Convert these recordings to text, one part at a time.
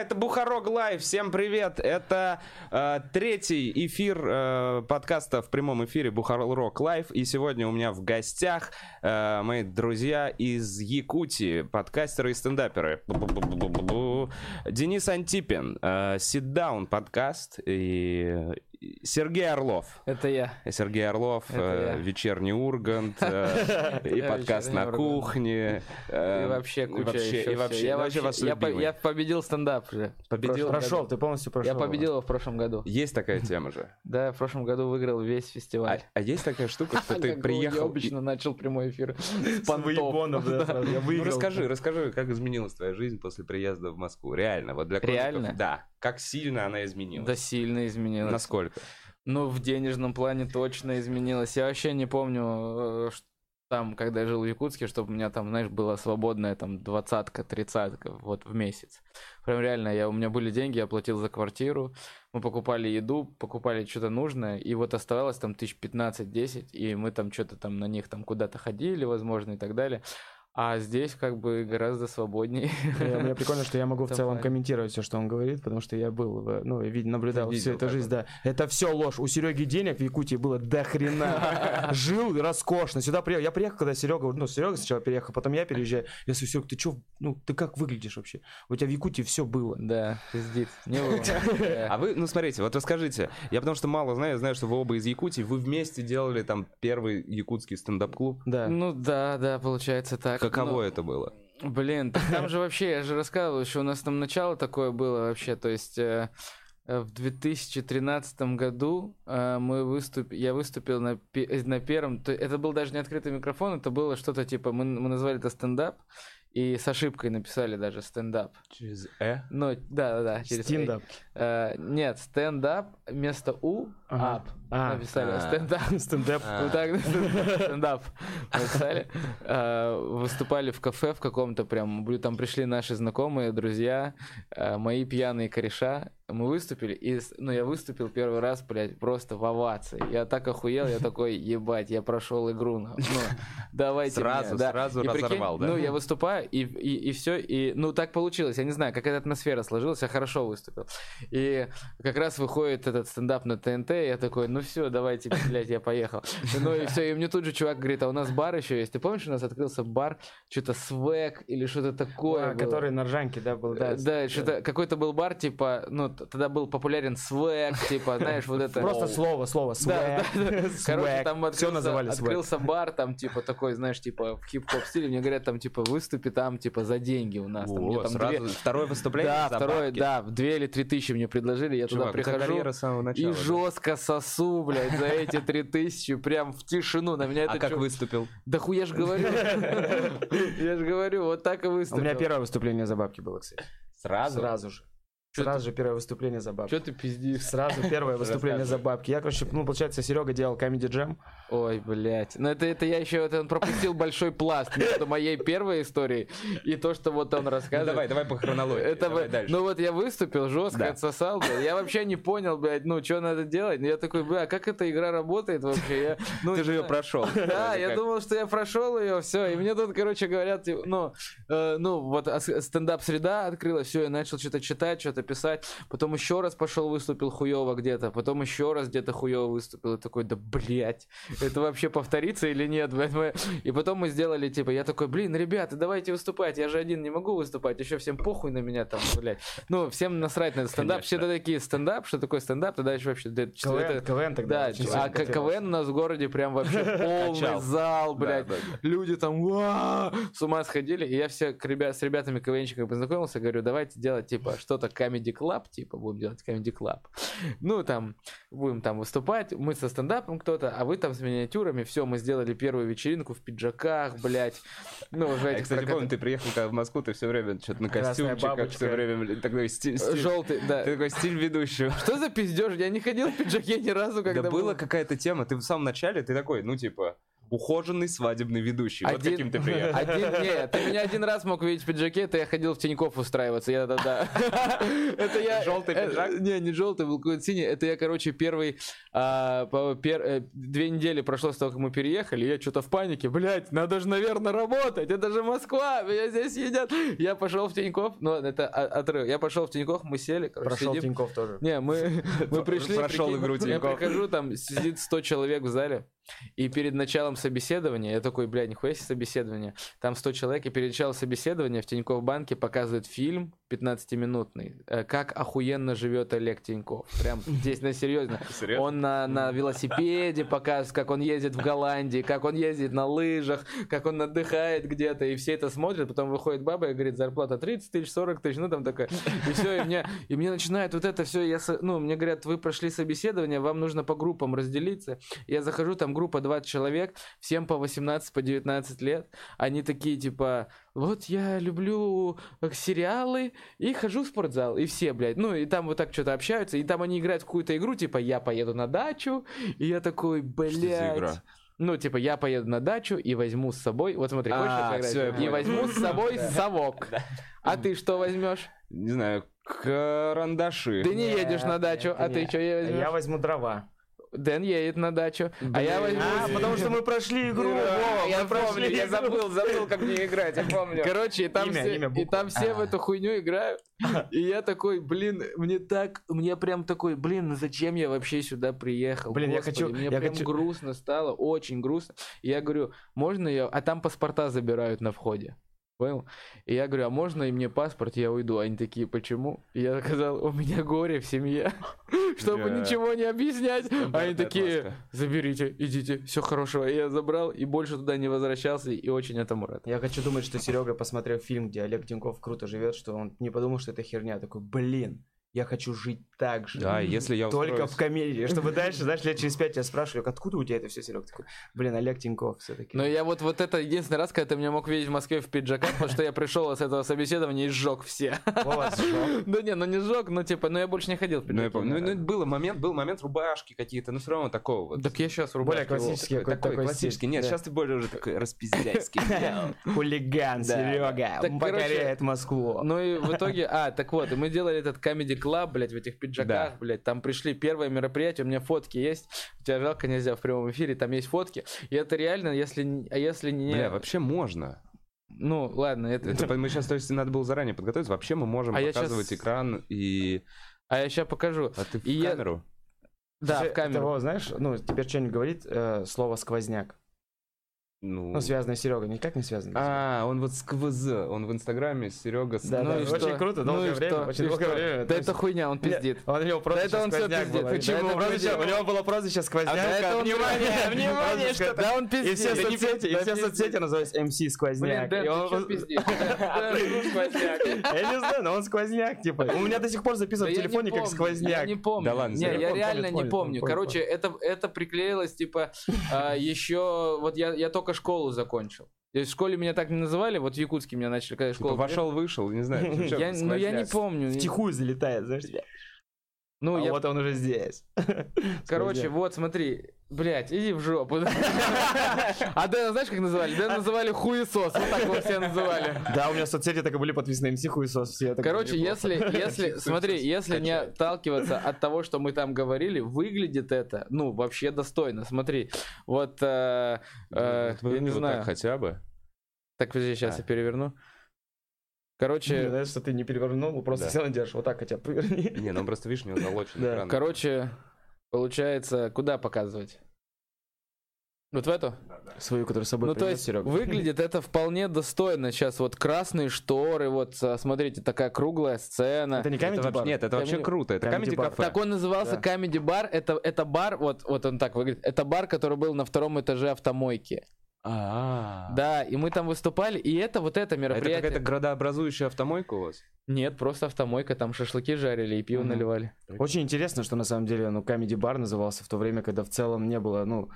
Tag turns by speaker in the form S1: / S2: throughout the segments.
S1: Это Бухарог Лайв. Всем привет. Это э, третий эфир э, подкаста в прямом эфире Бухарог Лайв. И сегодня у меня в гостях э, мои друзья из Якутии, подкастеры и стендаперы. Денис Антипин, э, Sit Down подкаст и Сергей Орлов.
S2: Это я.
S1: Сергей Орлов,
S2: Это
S1: э,
S2: я.
S1: вечерний Ургант, э, и подкаст
S2: «Вечерний
S1: на
S2: Ургант».
S1: кухне. э,
S2: И вообще куча еще
S1: и
S2: всего.
S1: вообще,
S2: я
S1: вообще вас
S2: я, по-
S1: любимый.
S2: я победил стендап уже.
S1: Победил?
S3: Прошел, ты полностью прошел.
S2: Я победил его в прошлом году.
S1: Есть такая тема же.
S2: Да, в прошлом году выиграл весь
S1: А,
S2: фестиваль.
S1: а есть такая штука, что ты приехал... и-
S2: обычно начал прямой эфир с
S3: С
S2: понтов.
S3: выебонов, да, сразу. Я
S1: Ну
S3: выиграл.
S1: расскажи, расскажи, как изменилась твоя жизнь после приезда в Москву. Реально, вот для кроликов.
S2: Реально?
S1: Да. Как сильно она изменилась?
S2: Да сильно изменилось.
S1: Насколько?
S2: Ну, в денежном плане точно изменилось. Я вообще не помню, э, ш- там, когда я жил в Якутске, чтобы у меня там, знаешь, была свободная там двадцатка, тридцатка вот в месяц. Прям реально, я, у меня были деньги, я платил за квартиру, мы покупали еду, покупали что-то нужное, и вот оставалось там тысяч 15-10, и мы там что-то там на них там куда-то ходили, возможно, и так далее. А здесь как бы гораздо свободнее.
S3: Мне прикольно, что я могу в целом комментировать все, что он говорит, потому что я был, ну, видел, наблюдал всю эту жизнь, да. Это все ложь. У Сереги денег в Якутии было до хрена. Жил роскошно. Сюда приехал. Я приехал, когда Серега, ну, Серега сначала переехал, потом я переезжаю. Я говорю, Серега, ты что, ну, ты как выглядишь вообще? У тебя в Якутии все было.
S2: Да, пиздит. Не было.
S1: А вы, ну смотрите, вот расскажите. Я потому что мало знаю, знаю, что вы оба из Якутии. Вы вместе делали там первый якутский стендап-клуб.
S3: Да.
S2: Ну да, да, получается так.
S1: Каково
S2: Ну,
S1: это было?
S2: Блин, так там же вообще, я же рассказывал, еще у нас там начало такое было вообще, то есть э, э, в 2013 году э, мы выступ... я выступил на, э, на первом, то- это был даже не открытый микрофон, это было что-то типа, мы, мы назвали это стендап, и с ошибкой написали даже стендап.
S1: Через Э?
S2: Ну, да, да, да. через «э».
S3: Стендап.
S2: Э, нет, стендап вместо У, ап. Написали стендап.
S3: Стендап.
S2: Стендап написали. Э, Выступали в кафе в каком-то прям, там пришли наши знакомые, друзья, э, мои пьяные кореша. Мы выступили, и, ну, я выступил первый раз, блядь, просто в овации. Я так охуел, я такой, ебать, я прошел игру. Ну, давайте
S1: Сразу,
S2: мне, да.
S1: сразу
S2: И прикинь,
S1: разорвал, да?
S2: Ну, я выступаю, и, и, и все, и, ну, так получилось. Я не знаю, какая атмосфера сложилась, я хорошо выступил. И как раз выходит этот стендап на ТНТ, и я такой, ну все, давайте, блядь, я поехал. Ну и все, и мне тут же чувак говорит, а у нас бар еще есть. Ты помнишь, у нас открылся бар, что-то свек или что-то такое
S3: А? Который на Ржанке, да, был, да.
S2: Да, что-то какой-то был бар, типа, ну, тогда был популярен свек, типа, знаешь, вот это...
S3: Просто слово, слово,
S2: да. Короче, там открылся,
S3: называли свэг.
S2: открылся бар, там, типа, такой, знаешь, типа, в хип-хоп стиле. Мне говорят, там, типа, выступи там, типа, за деньги у нас.
S1: Второе выступление
S2: Да, второе, да, в две или три тысячи мне предложили, я
S1: Чувак,
S2: туда
S1: у
S2: прихожу.
S1: карьера с самого
S2: И
S1: начала. да?
S2: жестко сосу, блядь, за эти три тысячи, прям в тишину. На меня это
S1: А как
S2: чё-
S1: выступил?
S2: Да хуй, я же говорю. Я же говорю, вот так и
S3: У
S2: выступил.
S3: меня первое выступление за бабки было, кстати.
S1: Сразу?
S3: Сразу же.
S2: Чё
S3: Сразу же первое выступление за бабки.
S2: Что ты пиздишь?
S3: Сразу первое выступление за бабки. Я, короче, ну, получается, Серега делал Comedy Jam.
S2: Ой, блядь. Ну это, это я еще, это он пропустил большой пласт между моей первой историей и то, что вот он
S1: Ну,
S2: рассказывает.
S1: давай, давай по хронологии.
S2: Это
S1: давай
S2: вы-
S1: дальше.
S2: Ну вот я выступил, жестко
S1: Да.
S2: отсосал, блядь. Я вообще не понял, блядь, ну что надо делать. Я такой, бля, а как эта игра работает вообще? Я, ну,
S1: Ты же ее прошел.
S2: Да, я думал, что я прошел ее, все. И мне тут, короче, говорят, типа, ну, э, ну, вот а стендап-среда открылась, все, я начал что-то читать, что-то писать. Потом еще раз пошел, выступил хуево где-то. Потом еще раз где-то хуево выступил. И такой, да блять, это вообще повторится или нет, И потом мы сделали, типа, я такой, блин, ребята, давайте выступать. Я же один не могу выступать, еще всем похуй на меня там, блядь. Ну, всем насрать на этот стендап. Все такие, стендап, что такое стендап? Тогда еще вообще...
S3: КВН,
S2: это-
S3: КВН тогда.
S2: да, а. КВН у нас в городе прям вообще полный зал, блядь. Люди там с ума сходили. И я все с ребятами КВНщиками познакомился, говорю, давайте делать типа что-то Comedy Club, типа будем делать Comedy Club. Ну, там, будем там выступать, мы со стендапом кто-то, а вы там с миниатюрами. Все, мы сделали первую вечеринку в пиджаках, блядь. Ну, уже этих
S1: кстати,
S2: прокат-
S1: помню, ты приехал когда в Москву, ты все время что-то на костюмчиках, все время такой стиль, стиль-
S2: Желтый, да.
S1: ты такой стиль ведущего.
S2: Что за пиздеж? Я не ходил в пиджаке ни разу, когда
S1: Да
S2: был.
S1: была какая-то тема, ты в самом начале, ты такой, ну типа, ухоженный свадебный ведущий. Вот
S2: Один-
S1: каким ты приехал.
S2: Один, не, ты меня один раз мог видеть в пиджаке, это я ходил в Тинькофф устраиваться, я тогда... Это я...
S1: Желтый
S2: э,
S1: пиджак?
S2: Не, не желтый, был какой-то синий. Это я, короче, первый... а, э, Две недели прошло с того, как мы переехали, я что-то в панике. Блять, надо же, наверное, работать, это же Москва, меня здесь едят. Я пошел в Тинькофф, ну, это о- отрыв. Я пошел в Тинькофф, мы сели, короче,
S3: Прошел
S2: сидим.
S3: Тиньков тоже.
S2: Не, мы, мы пришли,
S1: Прошел
S2: прикинь,
S1: игру
S2: я
S1: Тинькофф.
S2: прихожу, там сидит 100 человек в зале, и перед началом собеседования, я такой, блядь, нихуя себе собеседование, там 100 человек, и перед началом собеседования в Тинькофф банке показывают фильм 15-минутный, э, как охуенно живет Олег Тиньков. Прям здесь на серьезно.
S1: Серьезно?
S2: Он на, на велосипеде показывает, как он ездит в Голландии, как он ездит на лыжах, как он отдыхает где-то, и все это смотрят, потом выходит баба и говорит, зарплата 30 тысяч, 40 тысяч, ну там такая. И все, и мне, и мне начинает вот это все, я, ну, мне говорят, вы прошли собеседование, вам нужно по группам разделиться. Я захожу, там группа 20 человек, всем по 18, по 19 лет. Они такие, типа, вот я люблю э, сериалы и хожу в спортзал. И все, блядь, ну, и там вот так что-то общаются, и там они играют в какую-то игру, типа, я поеду на дачу, и я такой,
S1: Что за
S2: блядь.
S1: игра?
S2: Ну, типа, я поеду на дачу и возьму с собой. Вот смотри, хочешь
S1: А, я
S2: И возьму с собой совок. А ты что возьмешь?
S1: Не знаю, карандаши.
S2: Ты не едешь на дачу, а ты что возьмешь?
S3: Я возьму дрова.
S2: Дэн едет на дачу, а я возьму...
S3: А, потому что мы прошли игру. Вова,
S2: я помню, я забыл, забыл, как мне играть, я помню. Короче, и там,
S3: Имя,
S2: все,
S3: имя,
S2: и там все в эту хуйню играют. И я такой, блин, мне так, мне прям такой, блин, зачем я вообще сюда приехал?
S3: Блин, я
S2: Господи,
S3: хочу-
S2: Мне
S3: я
S2: прям
S3: хочу-
S2: грустно стало, очень грустно. Я говорю, можно я... А там паспорта забирают на входе. Понял? И я говорю, а можно и мне паспорт, я уйду. Они такие, почему? И я сказал, у меня горе в семье, чтобы
S1: Бля.
S2: ничего не объяснять. Они
S1: Стандартная
S2: такие,
S1: отмазка.
S2: заберите, идите, все хорошего. И я забрал и больше туда не возвращался, и очень этому рад.
S3: Я хочу думать, что Серега, посмотрев фильм, где Олег Тиньков круто живет, что он не подумал, что это херня. Такой, блин, я хочу жить так же.
S1: Да, если я
S3: Только
S1: устроюсь-
S3: в комедии. Чтобы дальше, знаешь, лет через пять тебя спрашивали, откуда у тебя это все, Серег? Такой, блин, Олег Тиньков все-таки.
S2: Но я вот, вот это единственный раз, когда ты меня мог видеть в Москве в пиджаках, потому что я пришел с этого собеседования и сжег все. Да не, ну не сжег, но типа, ну я больше не ходил в
S1: Ну, я
S2: пиджаке.
S1: помню. Ну, ну, был момент, был момент рубашки какие-то, но все равно такого вот.
S2: Так я сейчас
S3: Более классический
S1: Такой, классический. Нет, сейчас ты более уже такой распиздяйский.
S3: Хулиган,
S1: Да.
S3: Серега, покоряет Москву.
S2: Ну и в итоге, а, так вот, и мы делали этот Comedy Club, блядь, в этих пиджаках,
S1: Да.
S2: блядь, там пришли первое мероприятие, у меня фотки есть, у тебя жалко нельзя в прямом эфире, там есть фотки, и это реально, если, а если не...
S1: Бля, вообще можно.
S2: Ну, ладно, это...
S1: Это мы сейчас, то есть, надо было заранее подготовиться. Вообще мы можем
S2: А я
S1: показывать
S2: щас-
S1: экран и...
S2: А я сейчас покажу.
S1: А ты в
S2: И я-
S1: камеру?
S2: Да,
S3: Слушай,
S2: в камеру.
S3: Вова, знаешь, ну, теперь что-нибудь говорит э, слово сквозняк.
S1: Ну,
S3: Ну, связанное с Серегой, никак не связано.
S1: А, он вот сквоз, он в Инстаграме Серега с...
S3: Да,
S2: ну
S3: да,
S2: и
S3: очень круто,
S2: Ну
S3: долгое
S2: и
S3: время,
S2: что?
S3: очень
S2: И
S3: долгое
S2: что?
S3: время.
S2: Да
S3: То
S2: это
S3: есть-
S2: хуйня, он
S3: Нет,
S2: пиздит.
S3: Он, у него прозвище
S2: это он пиздит.
S3: было.
S2: Почему?
S3: Да,
S2: Прозвище-
S3: У него было прозвище сквозняк.
S2: Да это он-
S3: Внимание, внимание,
S2: Прозвище-
S3: что
S2: Да он
S3: И
S2: пиздит.
S3: все
S2: Да не
S3: соцсети, и
S2: да
S3: все
S2: пиздит.
S3: соцсети называются MC
S2: Блин,
S3: сквозняк.
S2: Дэн,
S3: И
S2: ты пиздишь? Дэн, ну, сквозняк.
S3: Я не знаю, но он сквозняк, типа. У меня до сих пор записан
S2: Да
S3: в телефоне как сквозняк.
S2: Я не помню.
S1: Да ладно,
S2: я реально не помню. Короче, это, приклеилось, типа, а, еще... Вот я, я только школу закончил. То есть в школе меня так не называли, вот в Якутске меня начали, когда в
S1: Типа
S2: школу...
S1: вошел, вышел, не знаю.
S2: Я, ну, я не помню.
S3: Втихую залетает, знаешь.
S2: Ну,
S3: а
S2: я
S3: вот он уже здесь.
S2: Короче, вот смотри, блядь, иди в жопу. А Дэна знаешь, как называли? Дэна называли хуесос, вот так его все называли.
S3: Да, у меня соцсети так и были подписаны МС хуесос.
S2: Короче, если, если, смотри, если не отталкиваться от того, что мы там говорили, выглядит это, ну, вообще достойно. Смотри, вот, э, э, я не знаю.
S1: хотя бы.
S2: Так, подожди, сейчас
S1: А.
S2: я переверну. Короче,
S3: Знаешь, что ты не перевернул, просто
S1: Да.
S3: все держишь. Вот так хотя бы поверни.
S1: Не, ну просто видишь, у него залочен
S3: Да.
S1: экран.
S2: короче, получается, куда показывать? Вот в эту?
S3: Свою, которую с собой
S2: Ну, то
S3: принес
S2: есть,
S3: Серега.
S2: выглядит это вполне достойно. Сейчас вот красные шторы, вот, а, смотрите, такая круглая сцена.
S3: Это не
S1: вообще-
S3: Bar?
S1: Нет, это вообще
S2: Comedy-
S1: круто. Это
S3: Comedy
S1: Comedy
S3: Bar.
S1: Cafe.
S2: Так он назывался
S3: Да.
S2: Comedy Bar. Это, это бар, вот, вот он так выглядит. Это бар, который был на втором этаже автомойки.
S1: А,
S2: Да, и мы там выступали, и это вот это
S1: Это
S2: мероприятие.
S1: какая-то градообразующая автомойка у вас?
S2: Нет, просто автомойка, там шашлыки жарили и пиво
S3: Мгм.
S2: наливали.
S3: Очень интересно, что на самом деле, ну, Comedy Bar назывался в то время, когда в целом не было, ну,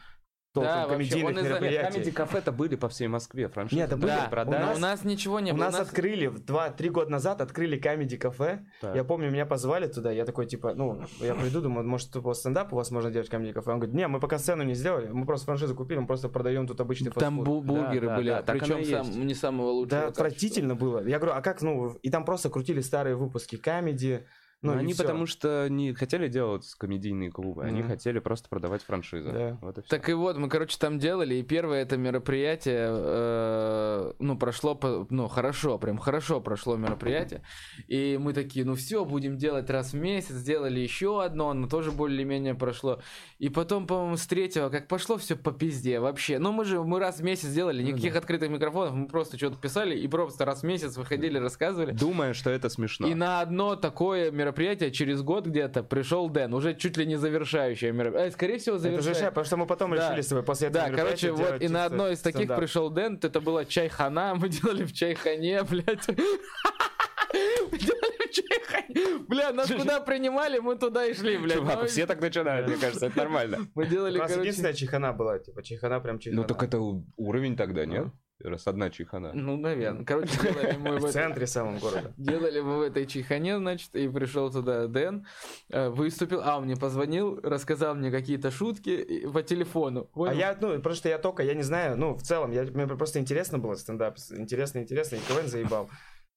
S2: Да, вообще,
S3: комедийных
S2: он из-за-
S3: мероприятий.
S1: Comedy кафе-то были по всей Москве, франшизы.
S3: Нет, да были.
S2: Да,
S1: продали.
S2: но
S3: нас-
S2: у нас ничего не
S3: У
S2: было.
S3: нас открыли, в два-три года назад открыли Comedy кафе.
S1: Так.
S3: Я помню, меня позвали туда, я такой, типа, ну, я приду, думаю, может, типа, стендап у вас можно делать в Comedy кафе? Он говорит, не, мы пока сцену не сделали, мы просто франшизу купили, мы просто продаем тут обычный
S2: Там
S3: фастфуд».
S2: бу- бургеры
S1: да,
S2: были,
S1: да, так
S2: причем сам- не самого лучшего.
S3: Да, отвратительно было. Я говорю, а как, ну, и там просто крутили старые выпуски Comedy. Ну, и
S1: они
S3: всё.
S1: потому что не хотели делать комедийные клубы, они
S3: Мгм.
S1: хотели просто продавать франшизы.
S3: Да.
S1: Вот и.
S2: Так и вот, мы, короче, там делали, и первое это мероприятие, э, ну, прошло, по- ну, хорошо, прям хорошо прошло мероприятие, и мы такие, ну, все, будем делать раз в месяц, сделали еще одно, оно тоже более-менее прошло, и потом, по-моему, с третьего, как пошло все по пизде вообще, ну, мы же, мы раз в месяц делали,
S3: Ну
S2: никаких открытых микрофонов, мы просто что-то писали, и просто раз в месяц выходили, рассказывали,
S1: Думая, что это смешно.
S2: и на одно такое мероприятие через год где-то пришел Дэн, уже чуть ли не завершающее мероприятие. А, скорее всего,
S3: Это же
S2: завершающее.
S3: потому что мы потом
S2: Да.
S3: решили с тобой после этого
S2: Да, короче, вот и на одной из таких
S3: стендап.
S2: пришел Дэн, это была чайхана, мы делали в чайхане, блядь. Бля, нас куда принимали, мы туда и шли, блядь.
S1: Чувак,
S2: Ну,
S1: все так начинают, мне кажется, это нормально.
S2: Мы
S3: У
S2: делали,
S3: нас
S2: короче...
S3: единственная чехана была, типа, чехана прям чехана.
S1: Ну так это у- уровень тогда, нет? Раз одна чихана.
S2: Ну, наверное. Короче, делали мы в
S3: центре самом города.
S2: Делали мы в этой чайхане, значит, и пришел туда Дэн, э, выступил, а, он мне позвонил, рассказал мне какие-то шутки по телефону.
S3: А я, ну, что я только, я не знаю, ну, в целом, я, мне просто интересно было стендап, интересно, интересно, и КВН заебал.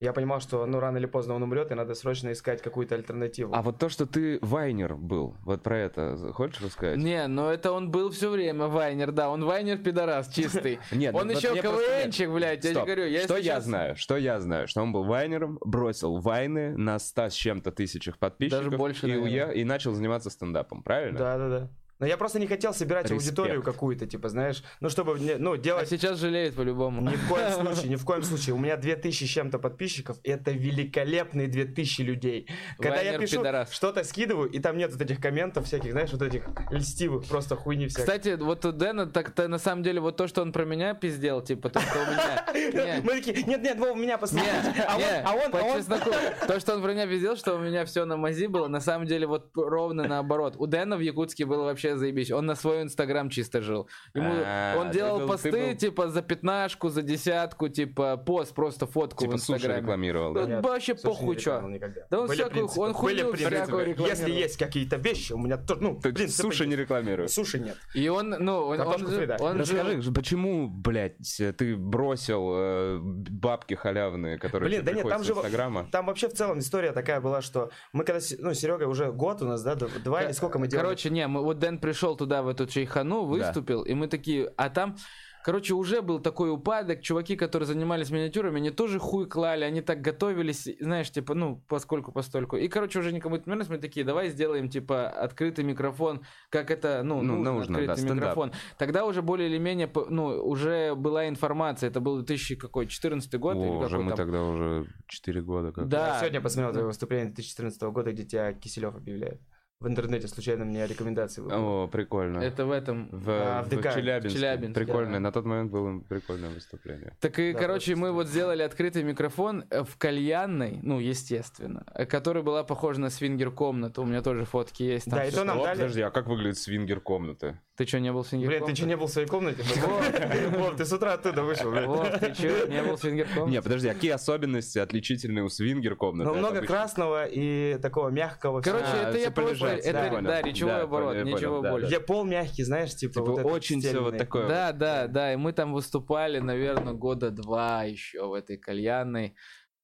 S3: Я понимал, что, ну, рано или поздно он умрет, и надо срочно искать какую-то альтернативу.
S1: А вот то, что ты вайнер был, вот про это хочешь рассказать?
S2: Не, но это он был все время Вайнер, да, он Вайнер пидорас чистый.
S1: Нет,
S2: Он
S1: вот
S2: еще. КВНчик, блядь, я тебе говорю. Я
S1: что я знаю? Что я знаю? Что он был вайнером, бросил вайны на 100 с чем-то тысячах подписчиков
S2: Даже больше,
S1: и начал заниматься стендапом, правильно?
S3: Да, да, да. Но я просто не хотел собирать
S1: Респект.
S3: аудиторию какую-то, типа, знаешь, ну, чтобы, ну,
S2: А
S3: делать...
S2: сейчас жалеет по-любому.
S3: Ни в коем случае, ни в коем случае. У меня 2000 с чем-то подписчиков, и это великолепные 2000 людей. Когда я
S2: Вайнер
S3: пишу,
S2: пидорас.
S3: что-то скидываю, и там нет вот этих комментов всяких, знаешь, вот этих льстивых просто хуйни всяких.
S2: Кстати, вот у Дэна так-то на самом деле вот то, что он про меня пиздел, типа, то, что у меня...
S3: Мы такие, нет, нет, Вова, меня посмотрите. А он, а он, а он-
S2: то, что он про меня пиздел, что у меня все на мази было, на самом деле вот ровно наоборот. У Дэна в Якутске было вообще заебись. Он на свой инстаграм чисто жил. Ему,
S1: А,
S2: он делал
S1: был- ты
S2: посты,
S1: был-
S2: типа, за пятнашку, за десятку, типа, пост, просто фотку
S1: Типа
S2: в инстаграме.
S1: рекламировал,
S2: Да
S1: да?
S3: Нет,
S2: вообще похуй, чё. Да он
S3: Были
S2: всякую-
S3: принципы,
S2: он хуйню всякую рекламировал.
S3: Если есть какие-то вещи, у меня тоже, ну,
S1: Ты
S3: принципы
S1: суши не
S3: есть.
S1: рекламируешь.
S3: Суши нет.
S2: И он, ну, он, он, же- он
S1: Расскажи, почему, блядь, ты бросил э, бабки халявные, которые
S3: Блин, да нет, там же...
S1: Инстаграма?
S3: Там вообще в целом история такая была, что мы когда, ну, Серега уже год у нас, да, два или сколько мы делали?
S2: Короче, не, мы, вот Дэн пришел туда, в эту чайхану, выступил, и мы такие, а там, короче, уже был такой упадок, чуваки, которые занимались миниатюрами, они тоже хуй клали, они так готовились, знаешь, типа, ну, поскольку постольку. И, короче, уже никому это не нравилось, мы такие, давай сделаем, типа, открытый микрофон, как это, ну,
S1: Ну,
S2: нужно,
S1: нужно, да,
S2: открытый
S1: стендап.
S2: микрофон. Тогда уже более или менее, ну, уже была информация, это был 2014 год или
S1: О, уже
S2: какой
S1: мы
S2: там.
S1: тогда уже 4 года как.
S2: Да.
S3: Я сегодня посмотрел твое выступление 2014 года, где тебя Киселев объявляет. В интернете случайно мне рекомендации выпало.
S1: О, прикольно.
S2: Это в этом.
S1: В,
S3: А, в
S1: в
S3: ДК.
S1: Челябинске.
S2: Челябинск,
S1: Прикольное.
S3: да.
S1: На тот момент было прикольное выступление.
S2: Так и,
S3: Да,
S2: короче, мы вот сделали открытый микрофон э, в кальянной, ну, естественно, э, которая была похожа на свингер-комнату. У меня тоже фотки есть. там
S3: Да, и то нам
S1: О,
S3: дали...
S1: Подожди, а как выглядит свингер комнаты?
S2: Ты что, не был в
S3: Блин, ты
S2: свингер-комнате?
S3: что, не был в своей комнате? Вов, ты с утра оттуда вышел, блядь.
S2: Вов, ты что, не был в свингер-комнате?
S1: Не, подожди, а какие особенности отличительные у свингер комнаты?
S3: Ну, много красного и такого мягкого.
S2: Короче.
S1: А,
S2: это я
S1: всё
S2: Это,
S1: да,
S2: да, речевой
S1: Да,
S2: оборот,
S1: понял,
S2: ничего
S1: понял, да,
S2: больше.
S3: Где пол мягкий, знаешь, типа,
S1: Типа
S3: вот
S1: очень все вот такое.
S2: Да, да, да, и мы там выступали, наверное, года два еще в этой кальянной.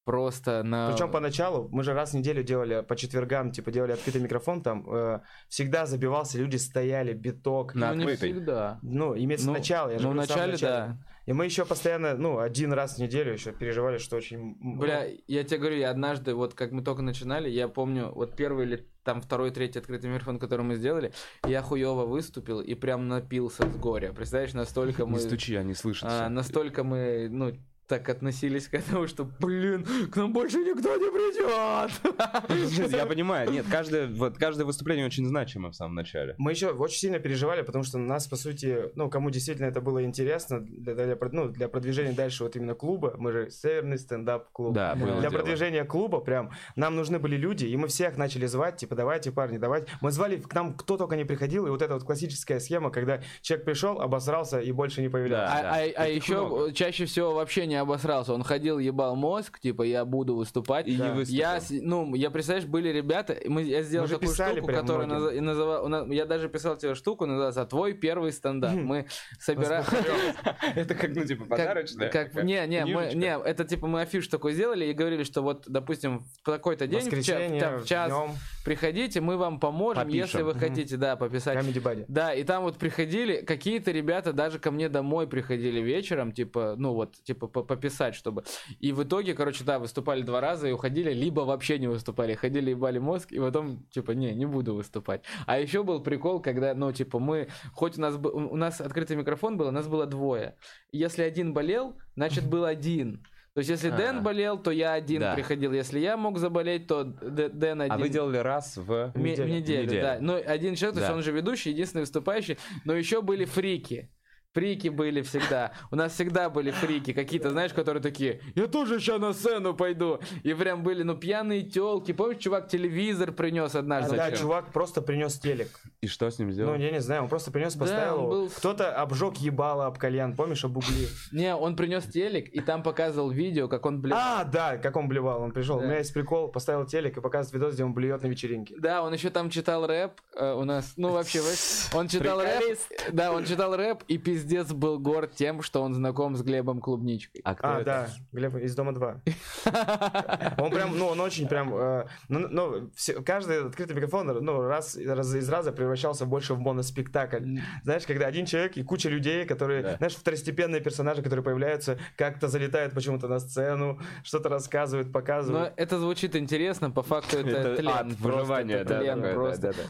S2: Просто на...
S3: Причем поначалу, мы же раз в неделю делали по четвергам, типа делали открытый микрофон, там э, всегда забивался, люди стояли, биток.
S1: На
S2: ну, не всегда.
S3: Ну, имеется
S2: Ну,
S3: начало, я же
S2: ну,
S3: говорю, в
S2: начале,
S3: начале. И мы еще постоянно, ну, один раз в неделю еще переживали, что очень...
S2: Бля, я тебе говорю, я однажды, вот как мы только начинали, я помню, вот первый или там второй, третий открытый микрофон, который мы сделали, я хуево выступил и прям напился с горя. Представляешь, настолько мы...
S1: Не стучи, они слышат.
S2: а, настолько мы, ну, так относились к этому, что, блин, к нам больше никто не придет.
S1: Я понимаю, нет, каждое, вот, каждое выступление очень значимо в самом начале.
S3: Мы еще очень сильно переживали, потому что нас, по сути, ну, кому действительно это было интересно, для, для, ну, для продвижения дальше вот именно клуба, мы же северный стендап-клуб.
S1: Да, было
S3: Для
S1: дело.
S3: продвижения клуба прям нам нужны были люди, и мы всех начали звать, типа, давайте, парни, давайте. Мы звали, к нам кто только не приходил, и вот эта вот классическая схема, когда человек пришел, обосрался и больше не появлялся.
S2: А,
S1: Да,
S2: а- а
S1: таких
S2: еще
S1: много.
S2: чаще всего вообще не обосрался. Он ходил, ебал мозг, типа, я буду выступать.
S1: И не
S3: Да.
S1: выступил.
S2: Я, ну, я, представляешь, были ребята, мы, я сделал
S3: Мы же
S2: такую штуку, которая
S3: многим.
S2: наза- и называл, у нас- я даже писал тебе штуку, называется «А «Твой первый стендап». Мы собираем...
S1: Это как, ну, типа, подарочная?
S2: Не, не, мы, не, это типа мы афиш такой сделали и говорили, что вот, допустим, в такой-то день, в, ча-
S3: Воскресенье,
S2: в час
S3: днем,
S2: приходите, мы вам поможем,
S1: Попишем.
S2: если вы хотите, да, пописать.
S3: Comedy Buddy.
S2: Да, и там вот приходили, какие-то ребята даже ко мне домой приходили вечером, типа, ну вот, типа, по- пописать, чтобы. И в итоге, короче, да, выступали два раза и уходили, либо вообще не выступали. Ходили, ебали мозг, и потом, типа, не, не буду выступать. А еще был прикол, когда, ну, типа, мы, хоть у нас, был- у нас открытый микрофон был, у нас было двое. И Если один болел, значит, был один. То есть, если
S1: А.
S2: Дэн болел, то я один
S1: Да.
S2: приходил. Если я мог заболеть, то Д- Дэн один.
S1: А вы делали раз в...
S2: Ме-
S3: Неделю.
S2: в неделю,
S1: Неделю.
S2: да. Но один человек, то есть
S1: Да.
S2: он же ведущий, единственный выступающий, но еще были фрики. Фрики были всегда. У нас всегда были фрики какие-то, знаешь, которые такие, я тоже сейчас на сцену пойду. И прям были, ну, пьяные телки. Помнишь, чувак телевизор принес
S3: А,
S2: однажды?
S3: да, чувак просто принес телек.
S1: И что с ним
S3: Ну,
S1: сделал?
S3: я не знаю, он просто принес,
S2: Да,
S3: поставил его.
S2: был-
S3: Кто-то обжег ебало об кальян, помнишь, об угли?
S2: Не, он принес телек, и там показывал видео, как он, блин...
S3: А, да, как он блевал. Он пришел.
S2: Да.
S3: У меня есть прикол, поставил телек и показывает видос, где он блюет на вечеринке.
S2: Да, он еще там читал рэп э, у нас, ну вообще, он читал рэп, да, он читал рэп, и пиздец был горд тем, что он знаком с Глебом Клубничкой.
S1: А кто
S3: А,
S1: это?
S3: да, Глеб из Дома 2. Он прям, ну, он очень прям, э, ну, ну, каждый открытый микрофон, ну, раз, из раза превращался больше в моноспектакль. Знаешь, когда один человек и куча людей, которые, знаешь, второстепенные персонажи, которые появляются, как-то залетают почему-то на сцену, что-то рассказывают,
S2: Но
S3: показывают.
S2: это звучит интересно, по факту это, тлен.
S1: выживание, да.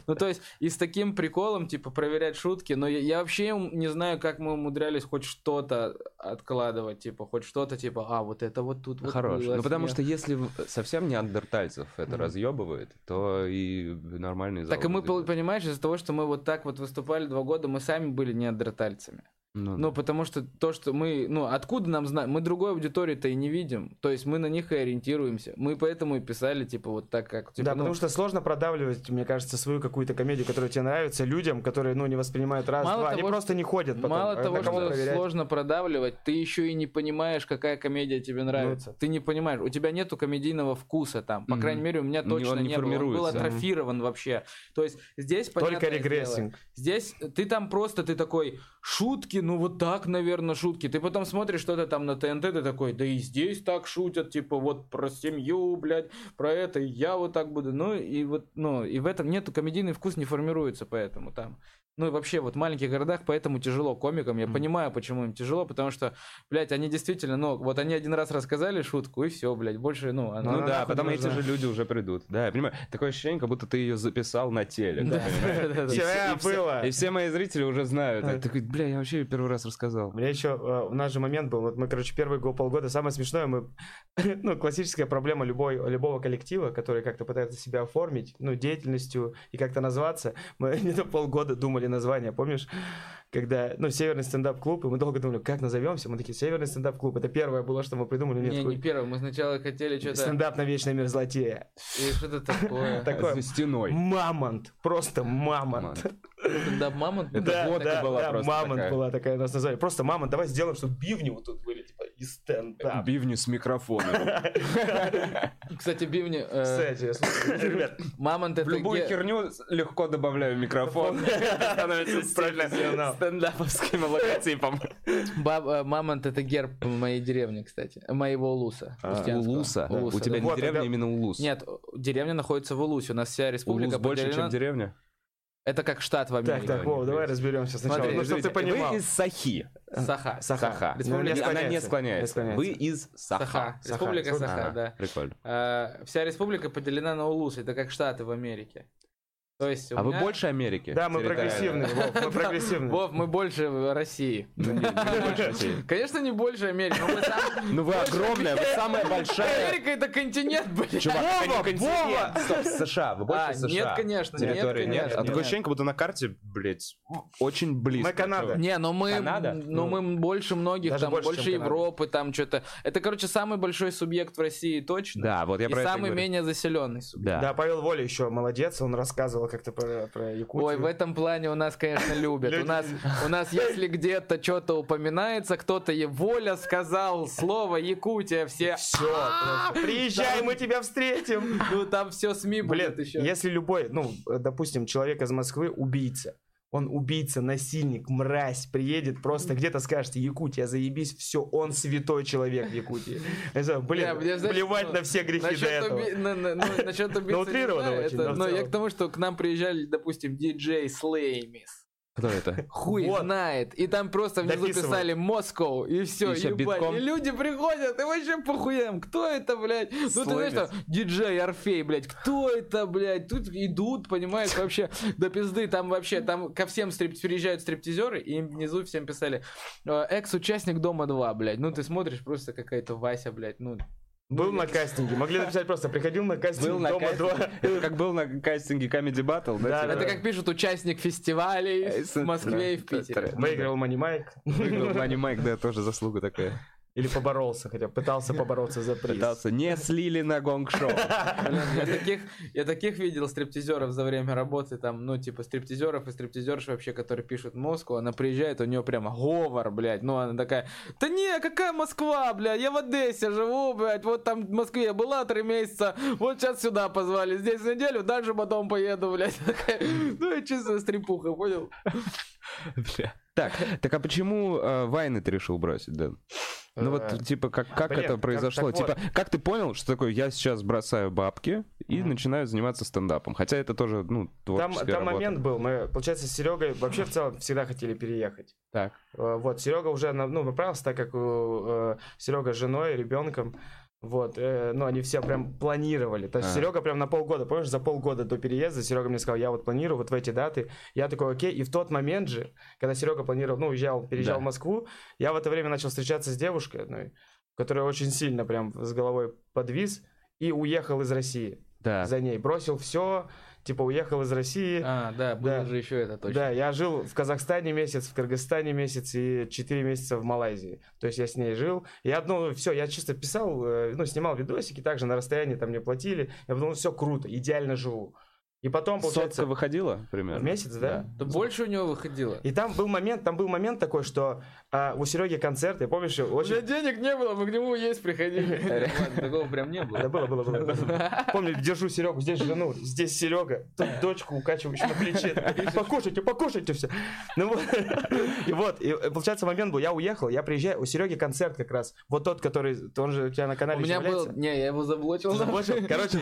S2: Ну, то есть, и с таким приколом, типа, проверять шутки, но я, я вообще не знаю, как мы умудрялись хоть что-то откладывать, типа, хоть что-то, типа, а, вот это вот тут вот
S1: Хорош. Ну, потому что если совсем неандертальцев это
S3: Мгм.
S1: разъебывает, то и нормальный зал
S2: Так и мы, понимаешь, из-за того, что мы вот так вот выступали два года, мы сами были неандертальцами.
S1: Ну,
S2: Ну, потому что то, что мы, ну, откуда нам знать, мы другой аудитории-то и не видим. То есть мы на них и ориентируемся. Мы поэтому и писали, типа, вот так, как... Типа,
S3: да,
S2: ну,
S3: потому что сложно продавливать, мне кажется, свою какую-то комедию, которая тебе нравится, людям, которые, ну, не воспринимают раз,
S2: Мало
S3: два. Они
S2: того,
S3: просто не ходят потом.
S2: Мало
S3: А
S2: того, что
S3: проверять?
S2: сложно продавливать, ты еще и не понимаешь, какая комедия тебе нравится. Ты не понимаешь, у тебя нету комедийного вкуса там. По
S1: Мгм.
S2: крайней мере, у меня точно
S1: он
S2: не,
S1: не
S2: было. Он был атрофирован вообще. То есть здесь
S3: Только
S2: понятное дело,
S3: регрессинг.
S2: Здесь ты там просто, ты такой, шутки, ну вот так, наверное, шутки. Ты потом смотришь что-то там на ТНТ, ты такой, да и здесь так шутят, типа вот про семью, блядь, про это, и я вот так буду. Ну и вот, ну и в этом нету, комедийный вкус не формируется поэтому там. Ну и вообще вот в маленьких городах поэтому тяжело комикам. Я
S3: Мгм.
S2: понимаю, почему им тяжело, потому что, блядь, они действительно, ну вот они один раз рассказали шутку, и все, блядь, больше, ну... она-
S1: Ну
S3: она
S1: да, потом эти же люди уже придут. Да, я понимаю. Такое ощущение, как будто ты ее записал на телек.
S2: Да, да, да,
S1: все-
S3: было.
S1: И все мои зрители уже знают. Такой, бля, я вообще первый раз рассказал.
S3: У меня еще, э, у нас же момент был, вот мы, короче, первые го- полгода, самое смешное, мы, ну, классическая проблема любой, любого коллектива, который как-то пытается себя оформить, ну, деятельностью и как-то назваться, мы не до полгода думали название, помнишь? Когда, ну, Северный стендап-клуб, и мы долго думали, как назовемся, мы такие, Северный стендап-клуб, это первое было, что мы придумали, нет,
S2: Не,
S3: хуй.
S2: не первый, мы сначала хотели что-то...
S3: стендап на вечной мерзлоте.
S2: И что-то такое.
S3: Такое.
S1: За стеной.
S3: Мамонт, просто мамонт.
S2: Стендап мамонт?
S1: Это
S3: да, да,
S1: была
S3: да, мамонт была такая, нас назвали. Просто мамонт, давай сделаем, чтобы бивни вот тут были, типа, и стендап.
S1: Бивни с микрофоном.
S2: Кстати, бивни... э,
S3: Кстати, ребят,
S2: Мамонт
S1: В
S2: это...
S1: любую херню легко добавляю микрофон. Становится стендаповским логотипом.
S2: Э, Мамонт это герб моей деревни, кстати. Моего Улуса.
S3: А.
S1: Улуса? У тебя не деревня, именно Улус.
S2: Нет, деревня находится в Улусе. У нас вся республика
S1: Улус больше, чем деревня?
S2: Это как штат в Америке.
S3: Так, так, Вов, давай разберемся сначала.
S2: Смотри,
S3: ну, чтобы ты понимал.
S1: Вы из Сахи.
S2: Саха.
S3: Саха.
S1: Саха.
S2: Республика-
S3: Ну,
S1: Она не
S3: Не
S1: склоняется.
S3: склоняется.
S1: Вы из Саха.
S2: Саха. Республика
S3: Саха.
S2: Саха,
S1: А,
S2: да.
S1: Прикольно.
S2: Э, Вся республика поделена на Улусы. Это как штаты в Америке. То есть
S1: А вы
S2: меня-
S1: больше Америки?
S3: Да, мы прогрессивные, Вов, мы прогрессивные.
S2: Вов, мы больше России.
S1: Ну, не- не больше России.
S2: Конечно, не больше Америки, мы
S1: Ну вы огромная, вы самая большая.
S2: Америка это континент, блин.
S1: Чувак, континент. Стоп, США, вы больше
S2: А,
S1: США.
S2: нет, конечно, нет,
S1: Территории нет. А такое ощущение, как будто на карте, блядь, очень близко.
S3: Мы Канада.
S2: Не, но мы,
S1: Канада?
S2: но
S3: Ну,
S2: мы больше многих, там
S3: больше.
S2: Европы, там что-то. Это, короче, самый большой субъект в России точно.
S1: Да, вот я про это
S2: самый менее заселенный субъект.
S1: Да.
S3: Да, Павел Воля еще молодец, он рассказывал как-то про, про Якутию.
S2: Ой, в этом плане у нас, конечно, любят. У нас, у нас, если где-то что-то упоминается, кто-то Воля сказал слово Якутия, все.
S3: Все, приезжай, мы тебя встретим.
S2: Ну там все СМИ будет еще.
S3: если любой, ну, допустим, человек из Москвы убийца, он убийца, насильник, мразь, приедет, просто где-то скажет, Якутия, заебись, все, он святой человек в Якутии. Блин, плевать
S2: ну,
S3: на все грехи до этого.
S2: ну, насчет убийцы
S3: но
S2: я к тому, что к нам приезжали, допустим, диджей Слеймис.
S1: Кто это?
S2: Хуй
S3: Вот.
S2: знает. И там просто внизу
S3: Дописывают.
S2: писали Москва, и все,
S1: И битком.
S2: И люди приходят, и вообще похуям. Кто это, блядь? Ну, ты знаешь, что диджей Орфей, блядь, кто это, блядь? Тут идут, понимаешь, вообще до пизды. Там вообще, там ко всем стрип- приезжают стриптизеры, и им внизу всем писали э, экс-участник Дома 2, блядь. Ну, ты смотришь, просто какая-то Вася, блядь, ну...
S3: Был на кастинге, могли написать просто, приходил на кастинг
S1: Был на
S3: Дома 2.
S1: кастинге. Это как был на кастинге Comedy Battle, да?
S3: Да,
S1: типа?
S2: Это как пишут участник фестивалей
S1: Э,
S2: в Москве и в Питере.
S3: Выиграл Мани Майк.
S1: Выиграл Мани Майк, да, тоже заслуга такая.
S3: Или поборолся, хотя пытался побороться за приз.
S1: Пытался. Не слили на гонг-шоу.
S2: Блин, я таких, я таких видел стриптизеров за время работы, там, ну, типа, стриптизеров и стриптизерш вообще, которые пишут Москву, она приезжает, у нее прямо говор, блядь, ну, она такая, да не, какая Москва, блядь, я в Одессе живу, блядь, вот там в Москве была три месяца, вот сейчас сюда позвали, здесь неделю, дальше потом поеду, блядь, такая, ну, и чисто стрипуха, понял?
S1: Бля. Так, так а почему э, Вайны ты решил бросить, Дэн? Ну вот,
S3: Э,
S1: типа, как, как
S3: блин,
S1: это
S3: как-
S1: произошло?
S3: вот.
S1: Типа, как ты понял, что такое, я сейчас бросаю бабки и
S3: Мгм.
S1: начинаю заниматься стендапом? Хотя это тоже, ну,
S3: Там,
S1: творческая
S3: там
S1: работа.
S3: момент был, мы, получается, с Серегой вообще в целом всегда хотели переехать.
S1: Так.
S3: Э, Вот, Серега уже, ну, направился, так как у Серега с женой, ребенком, вот, э, ну, они все прям планировали. То есть
S1: А.
S3: Серега прям на полгода, помнишь, за полгода до переезда Серега мне сказал, я вот планирую вот в эти даты. Я такой, окей. И в тот момент же, когда Серега планировал, ну, уезжал, переезжал
S1: Да.
S3: в Москву, я в это время начал встречаться с девушкой одной, которая очень сильно прям с головой подвис и уехал из России
S1: Да.
S3: за ней. Бросил все, типа уехал из России.
S2: А, да, было
S3: Да.
S2: же еще это точно.
S3: Да, я жил в Казахстане месяц, в Кыргызстане месяц и 4 месяца в Малайзии. То есть я с ней жил. Я, ну, все, я чисто писал, э, ну, снимал видосики, также на расстоянии там мне платили. Я подумал, все круто, идеально живу. И потом, получается,
S1: Сотка выходила
S3: в
S1: примерно?
S3: месяц, да?
S2: Да больше у него выходило.
S3: И там был момент, там был момент такой, что а, у Сереги концерт, я помнишь,
S2: У меня
S3: очень...
S2: денег не было, мы к нему есть приходили. Такого прям не
S3: Да
S2: было.
S3: было, было, было. Помню, держу Серегу, здесь жену, здесь Серега, тут дочку укачивающую на плече. Покушайте, покушайте все. Ну вот, и вот, и получается момент был, я уехал, я приезжаю, у Сереги концерт как раз, вот тот, который, он же у тебя на
S2: У
S3: канале
S2: меня
S3: еще
S2: был... Не, я его заблочил.
S3: Заблочил? Короче,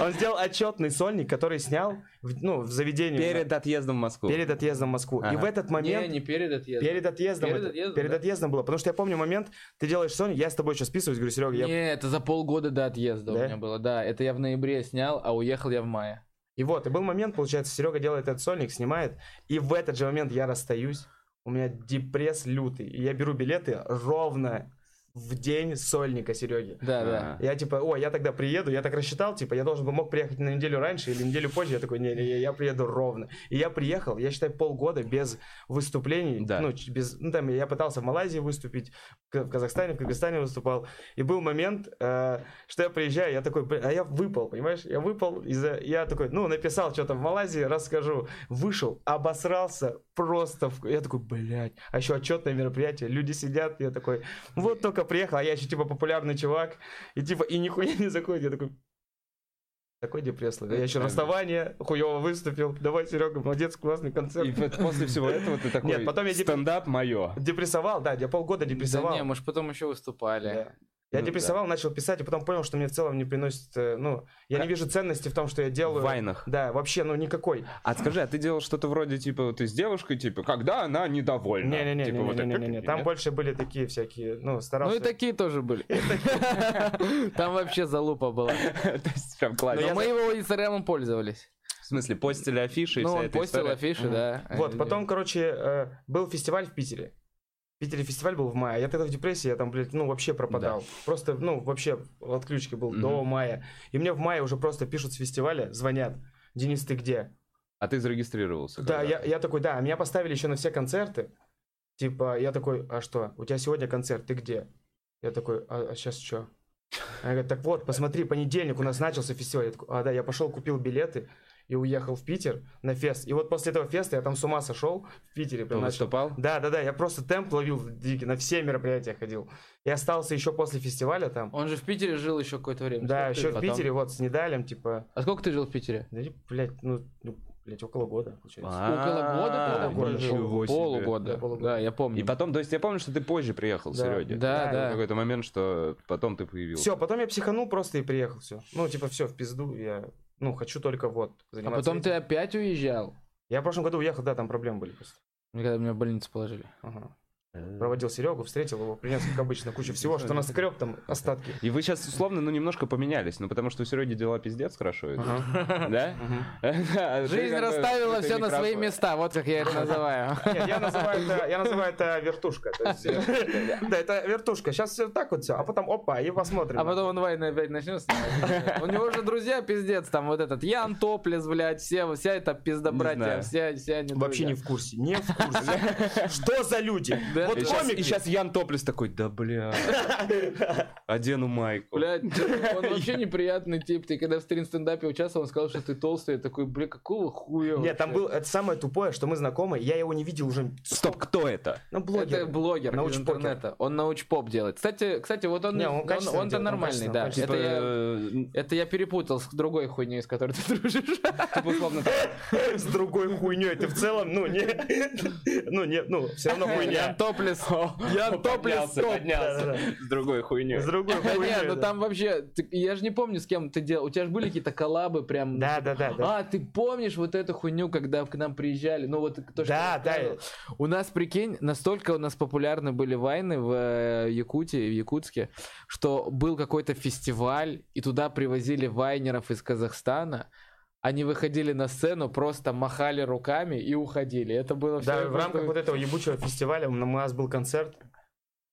S3: он сделал отчетный сольник, который снял, в- ну, в заведении.
S1: Перед отъездом в Москву.
S3: перед отъездом в Москву. И в этот
S2: Не,
S3: момент...
S2: не перед отъездом.
S3: Перед отъездом,
S2: Перед
S3: это-
S2: отъездом,
S3: перед
S2: да.
S3: отъездом было. Потому что я помню момент, ты делаешь Sony, я с тобой еще списываюсь, говорю, Серега, я
S2: Не, это за полгода до отъезда
S3: Да?
S2: у меня было. Да, это я в ноябре снял, а уехал я в мае.
S3: И вот, и был момент, получается, Серега делает этот сольник, снимает, и в этот же момент я расстаюсь, у меня депресс лютый, и я беру билеты ровно в день сольника Сереги.
S2: Да, да.
S3: Я типа, о, я тогда приеду, я так рассчитал, типа, я должен был мог приехать на неделю раньше или неделю позже, я такой, не, не, не, я приеду ровно. И я приехал, я считаю, полгода без выступлений,
S1: Да.
S3: ну, без, ну, там, я пытался в Малайзии выступить, в Казахстане, в Кыргызстане выступал, и был момент, э, что я приезжаю, я такой, «Блин, а я выпал, понимаешь, я выпал, из-за, я такой, ну, написал что-то в Малайзии, расскажу, вышел, обосрался просто, в- я такой, блядь, а еще отчетное мероприятие, люди сидят, я такой, вот только приехал, а я еще типа популярный чувак, и типа, и нихуя не заходит, я такой, такой депресс. Я еще расставание, хуево выступил. Давай, Серега, молодец, классный концерт.
S1: И после всего этого ты такой,
S3: Нет, потом я
S1: стендап мое.
S3: Депрессовал, да, я полгода депрессовал.
S2: Да не, мы же потом еще выступали.
S3: Да. Я
S1: Ну,
S3: депрессовал, начал писать, и потом понял, что мне в целом не приносит, э, ну, я не
S1: Как?
S3: вижу ценности в том, что я
S1: В
S3: делаю.
S1: вайнах.
S3: Да, вообще, ну, никакой.
S1: А скажи, а ты делал что-то вроде, типа, ты с девушкой, типа, когда она недовольна?
S3: Не-не-не,
S1: Типа, вот
S3: не-не-не,
S1: это-
S3: не-не. там
S1: нет?
S3: больше были такие всякие, ну,
S2: Ну
S3: старался.
S2: и такие тоже были. Там вообще залупа была.
S1: То есть прям
S3: Ну,
S1: классно.
S2: Но
S3: я
S2: мы его инстаграмом пользовались.
S1: смысле, постили афиши и
S2: Ну,
S1: вся
S2: он постил афиши, да.
S3: Вот, потом, короче, э, был фестиваль в Питере. Питере фестиваль был в мае. Я тогда в депрессии, я там, блядь, ну, вообще пропадал. Просто, ну, вообще в отключке был до
S1: Мгм.
S3: мая. И мне в мае уже просто пишут с фестиваля, звонят. Денис, ты где?
S1: А ты зарегистрировался?
S3: Да, я, я такой, да, меня поставили еще на все концерты. Типа, я такой, а что, у тебя сегодня концерт, ты где? Я такой, а, сейчас что? Она говорит, так вот, посмотри, понедельник у нас начался фестиваль. Я такой, а, да, я пошел, купил билеты и уехал в Питер на фест. И вот после этого феста я там с ума сошел в Питере.
S1: Ты
S3: Прям начал.
S1: выступал?
S3: Да, да, да, я просто темп ловил дикий, на все мероприятия ходил. Я остался еще после фестиваля там.
S2: Он же в Питере жил еще какое-то время.
S3: Да,
S2: Сколько
S3: еще в
S2: потом?
S3: Питере, вот, с Недалем, типа,
S2: А сколько ты жил в Питере?
S3: да, блядь, ну, ну, блядь, около года, получается.
S2: Около года ты там
S3: полугода,
S2: прожил?
S1: ничего себе.
S2: Полугода.
S3: Да, полугода.
S2: Да, я помню.
S1: И потом, то есть я помню, что ты позже приехал,
S3: Да.
S1: Серега.
S2: Да,
S3: Да,
S2: да.
S1: В какой-то момент, что потом ты появился.
S3: Все, потом я психанул просто и приехал, все. Ну, типа, все, в пизду, я, ну, хочу только вот
S2: А
S3: заниматься
S2: потом ты
S3: этим.
S2: опять уезжал.
S3: Я в прошлом году уехал, да, там проблемы были просто.
S2: Мне Когда меня в больницу положили.
S3: Ага. Проводил Серегу, встретил его, принес, как обычно, кучу всего, что наскреб там остатки.
S1: И вы сейчас условно, ну, немножко поменялись, ну, потому что у Сереги дела пиздец хорошо идут. Да?
S2: Жизнь расставила все на свои места, вот как я это называю.
S3: Я называю это, вертушка. э, Да, это вертушка. Сейчас все так вот все, а потом опа, и посмотрим.
S2: А потом он войны опять начнет снимать. У него же друзья пиздец, там вот этот Ян Топлес, блядь, все, вся эта пиздобратья, все, все они
S3: Вообще не в курсе, не в курсе. Что за люди?
S2: Да.
S3: Вот
S1: И сейчас, и сейчас Ян Топлес такой, да бля, одену майку.
S2: Блядь, он вообще неприятный тип. Ты когда в стрим-стендапе участвовал, он сказал, что ты толстый. Я такой, бля, какого хуя
S3: Нет, там был, это самое тупое, что мы знакомы, я его не видел уже,
S1: Стоп, кто это?
S3: ну, блогер.
S2: Это блогер из интернета. Он научпоп делает. Кстати, кстати, вот он,
S3: Не, он
S2: он,
S3: качественно
S2: он-то нормальный, да. Это я,
S1: э,
S2: это я перепутал с другой хуйней, с которой ты дружишь.
S1: типа, условно,
S3: с другой хуйней. Ты в целом, ну, не, ну, не, ну, все равно
S2: Ян
S3: хуйня.
S2: Топлес. Ян Топлес
S1: поднялся, с другой хуйней.
S3: С другой хуйней.
S2: не, ну там вообще, я же не помню, с кем ты делал. У тебя же были какие-то коллабы прям.
S3: Да, да, да, да.
S2: А, ты помнишь вот эту хуйню, когда к нам приезжали? Ну вот то, что
S3: Да,
S2: я
S3: да.
S2: У нас, прикинь, настолько у нас популярны были вайны в э, Якутии, в Якутске, что был какой-то фестиваль, и туда привозили вайнеров из Казахстана. Они выходили на сцену, просто махали руками и уходили. Это было
S3: Да,
S2: всё
S3: в рамках вот этого ебучего фестиваля у нас был концерт.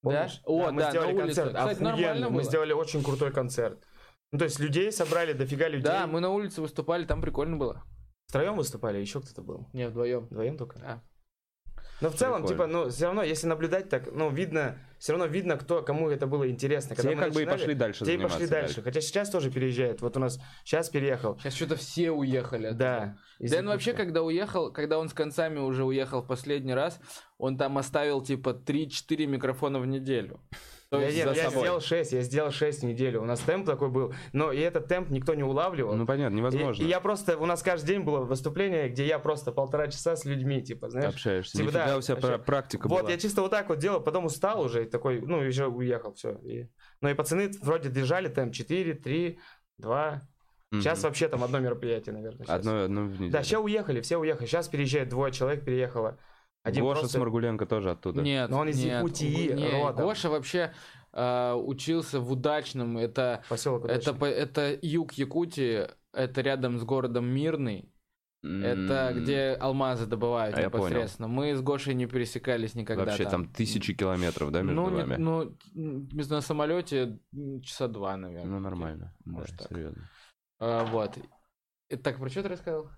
S3: Помнишь?
S2: О,
S3: мы
S2: да,
S3: сделали концерт.
S2: Кстати, нормально.
S3: Мы
S2: было.
S3: сделали очень крутой концерт. Ну, то есть людей собрали, дофига людей.
S2: Да, мы на улице выступали, там прикольно было.
S3: Втроем выступали, еще кто-то был.
S2: Не, вдвоем.
S3: Вдвоем только.
S2: Да.
S3: Но в целом,
S1: Прикольно.
S3: типа, ну, все равно, если наблюдать так, ну, видно, все равно видно, кто, кому это было интересно. Когда
S1: Те
S3: мы
S1: как бы и пошли дальше
S3: Те и пошли дальше. Хотя сейчас тоже переезжает. Вот у нас сейчас переехал.
S2: Сейчас что-то все уехали.
S3: Да.
S2: Дэн вообще, когда уехал, когда он с концами уже уехал в последний раз, он там оставил типа 3-4 микрофона в неделю.
S3: Я, я-
S2: за
S3: я
S2: собой.
S3: сделал 6, я сделал 6 в неделю. У нас темп такой был, но и этот темп никто не улавливал.
S1: Ну, понятно,
S3: И-
S1: невозможно.
S3: И, я просто, у нас каждый день было выступление, где я просто полтора часа с людьми, типа, знаешь.
S1: общаешься.
S3: типа, да,
S1: у тебя
S3: вообще.
S1: пра- практика
S3: Вот,
S1: была.
S3: я чисто вот так вот делал, потом устал уже, и такой, ну, и уже уехал, все. Ну и пацаны вроде держали темп 4, 3, 2.
S1: Мгм.
S3: Сейчас вообще там одно мероприятие, наверное. щас.
S1: Одно, одно в неделю.
S3: Да, все уехали, все уехали. Сейчас переезжает двое человек, переехало. Один
S1: Гоша
S3: просто...
S1: Сморгуленко тоже оттуда.
S2: Нет,
S3: Но он из
S2: нет,
S3: Якутии
S2: не,
S3: родом.
S2: Гоша вообще э, учился в удачном. Это,
S3: Поселок
S2: это, по- это юг Якутии, это рядом с городом Мирный. Это где алмазы добывают
S1: А
S2: непосредственно. Мы с Гошей не пересекались никогда.
S1: Вообще там тысячи километров, да, между
S2: ну, не-
S1: вами?
S2: ну, м, на самолете часа два, наверное.
S1: Ну, нормально. Да,
S2: Может, так.
S1: серьезно.
S2: А, вот. И Так, про что ты рассказал?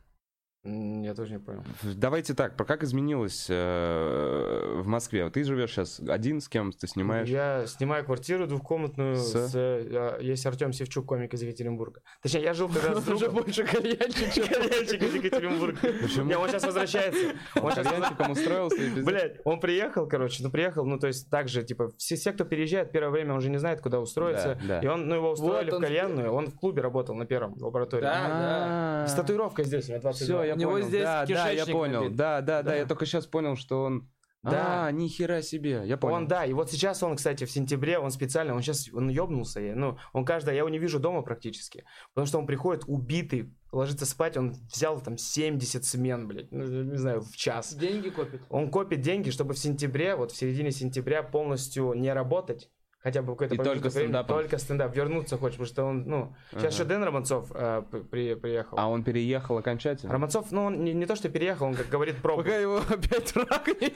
S3: Я тоже не понял.
S1: Давайте так, про как изменилось э, в Москве? Ты живешь сейчас один, с кем ты снимаешь?
S3: Я снимаю квартиру двухкомнатную.
S1: С?
S3: С... э, Есть Артем Севчук, комик из Екатеринбурга. Точнее, я жил когда с
S2: Уже
S3: другом.
S2: больше кальянчик, чем-
S3: Кальянчик из Екатеринбурга.
S1: Почему?
S3: Не, он сейчас возвращается. Он
S1: кальянчиком устроился?
S3: Блять, он приехал, короче, ну приехал, ну то есть так же, типа, все, все, кто переезжает, первое время он же не знает, куда устроиться.
S1: Да, да.
S3: И он, ну его устроили в кальянную, он в клубе работал на первом, лаборатории.
S2: Да.
S3: С татуировкой здесь, у меня 22.
S1: Я
S2: У него
S1: понял.
S2: здесь
S1: да, да, я понял.
S2: набит.
S1: Да, да, да,
S3: Да.
S1: я только сейчас понял, что он...
S3: Да.
S1: А, нихера себе, я понял.
S3: Он, да, и вот сейчас он, кстати, в сентябре, он специально, он сейчас, он ёбнулся, я, ну, он каждый, я его не вижу дома практически, потому что он приходит убитый, ложится спать, он взял там 70 смен, блядь, ну, не знаю, в час.
S2: Деньги копит.
S3: Он копит деньги, чтобы в сентябре, вот в середине сентября полностью не работать, хотя бы какой-то
S1: только стендапом.
S3: только стендап, вернуться хочешь, потому что он, ну, сейчас
S1: Ага.
S3: еще Дэн Романцов э, при- приехал.
S1: А он переехал окончательно?
S3: Романцов, ну, он не, не то, что переехал, он, как говорит, пробует.
S2: Пока его опять рак не.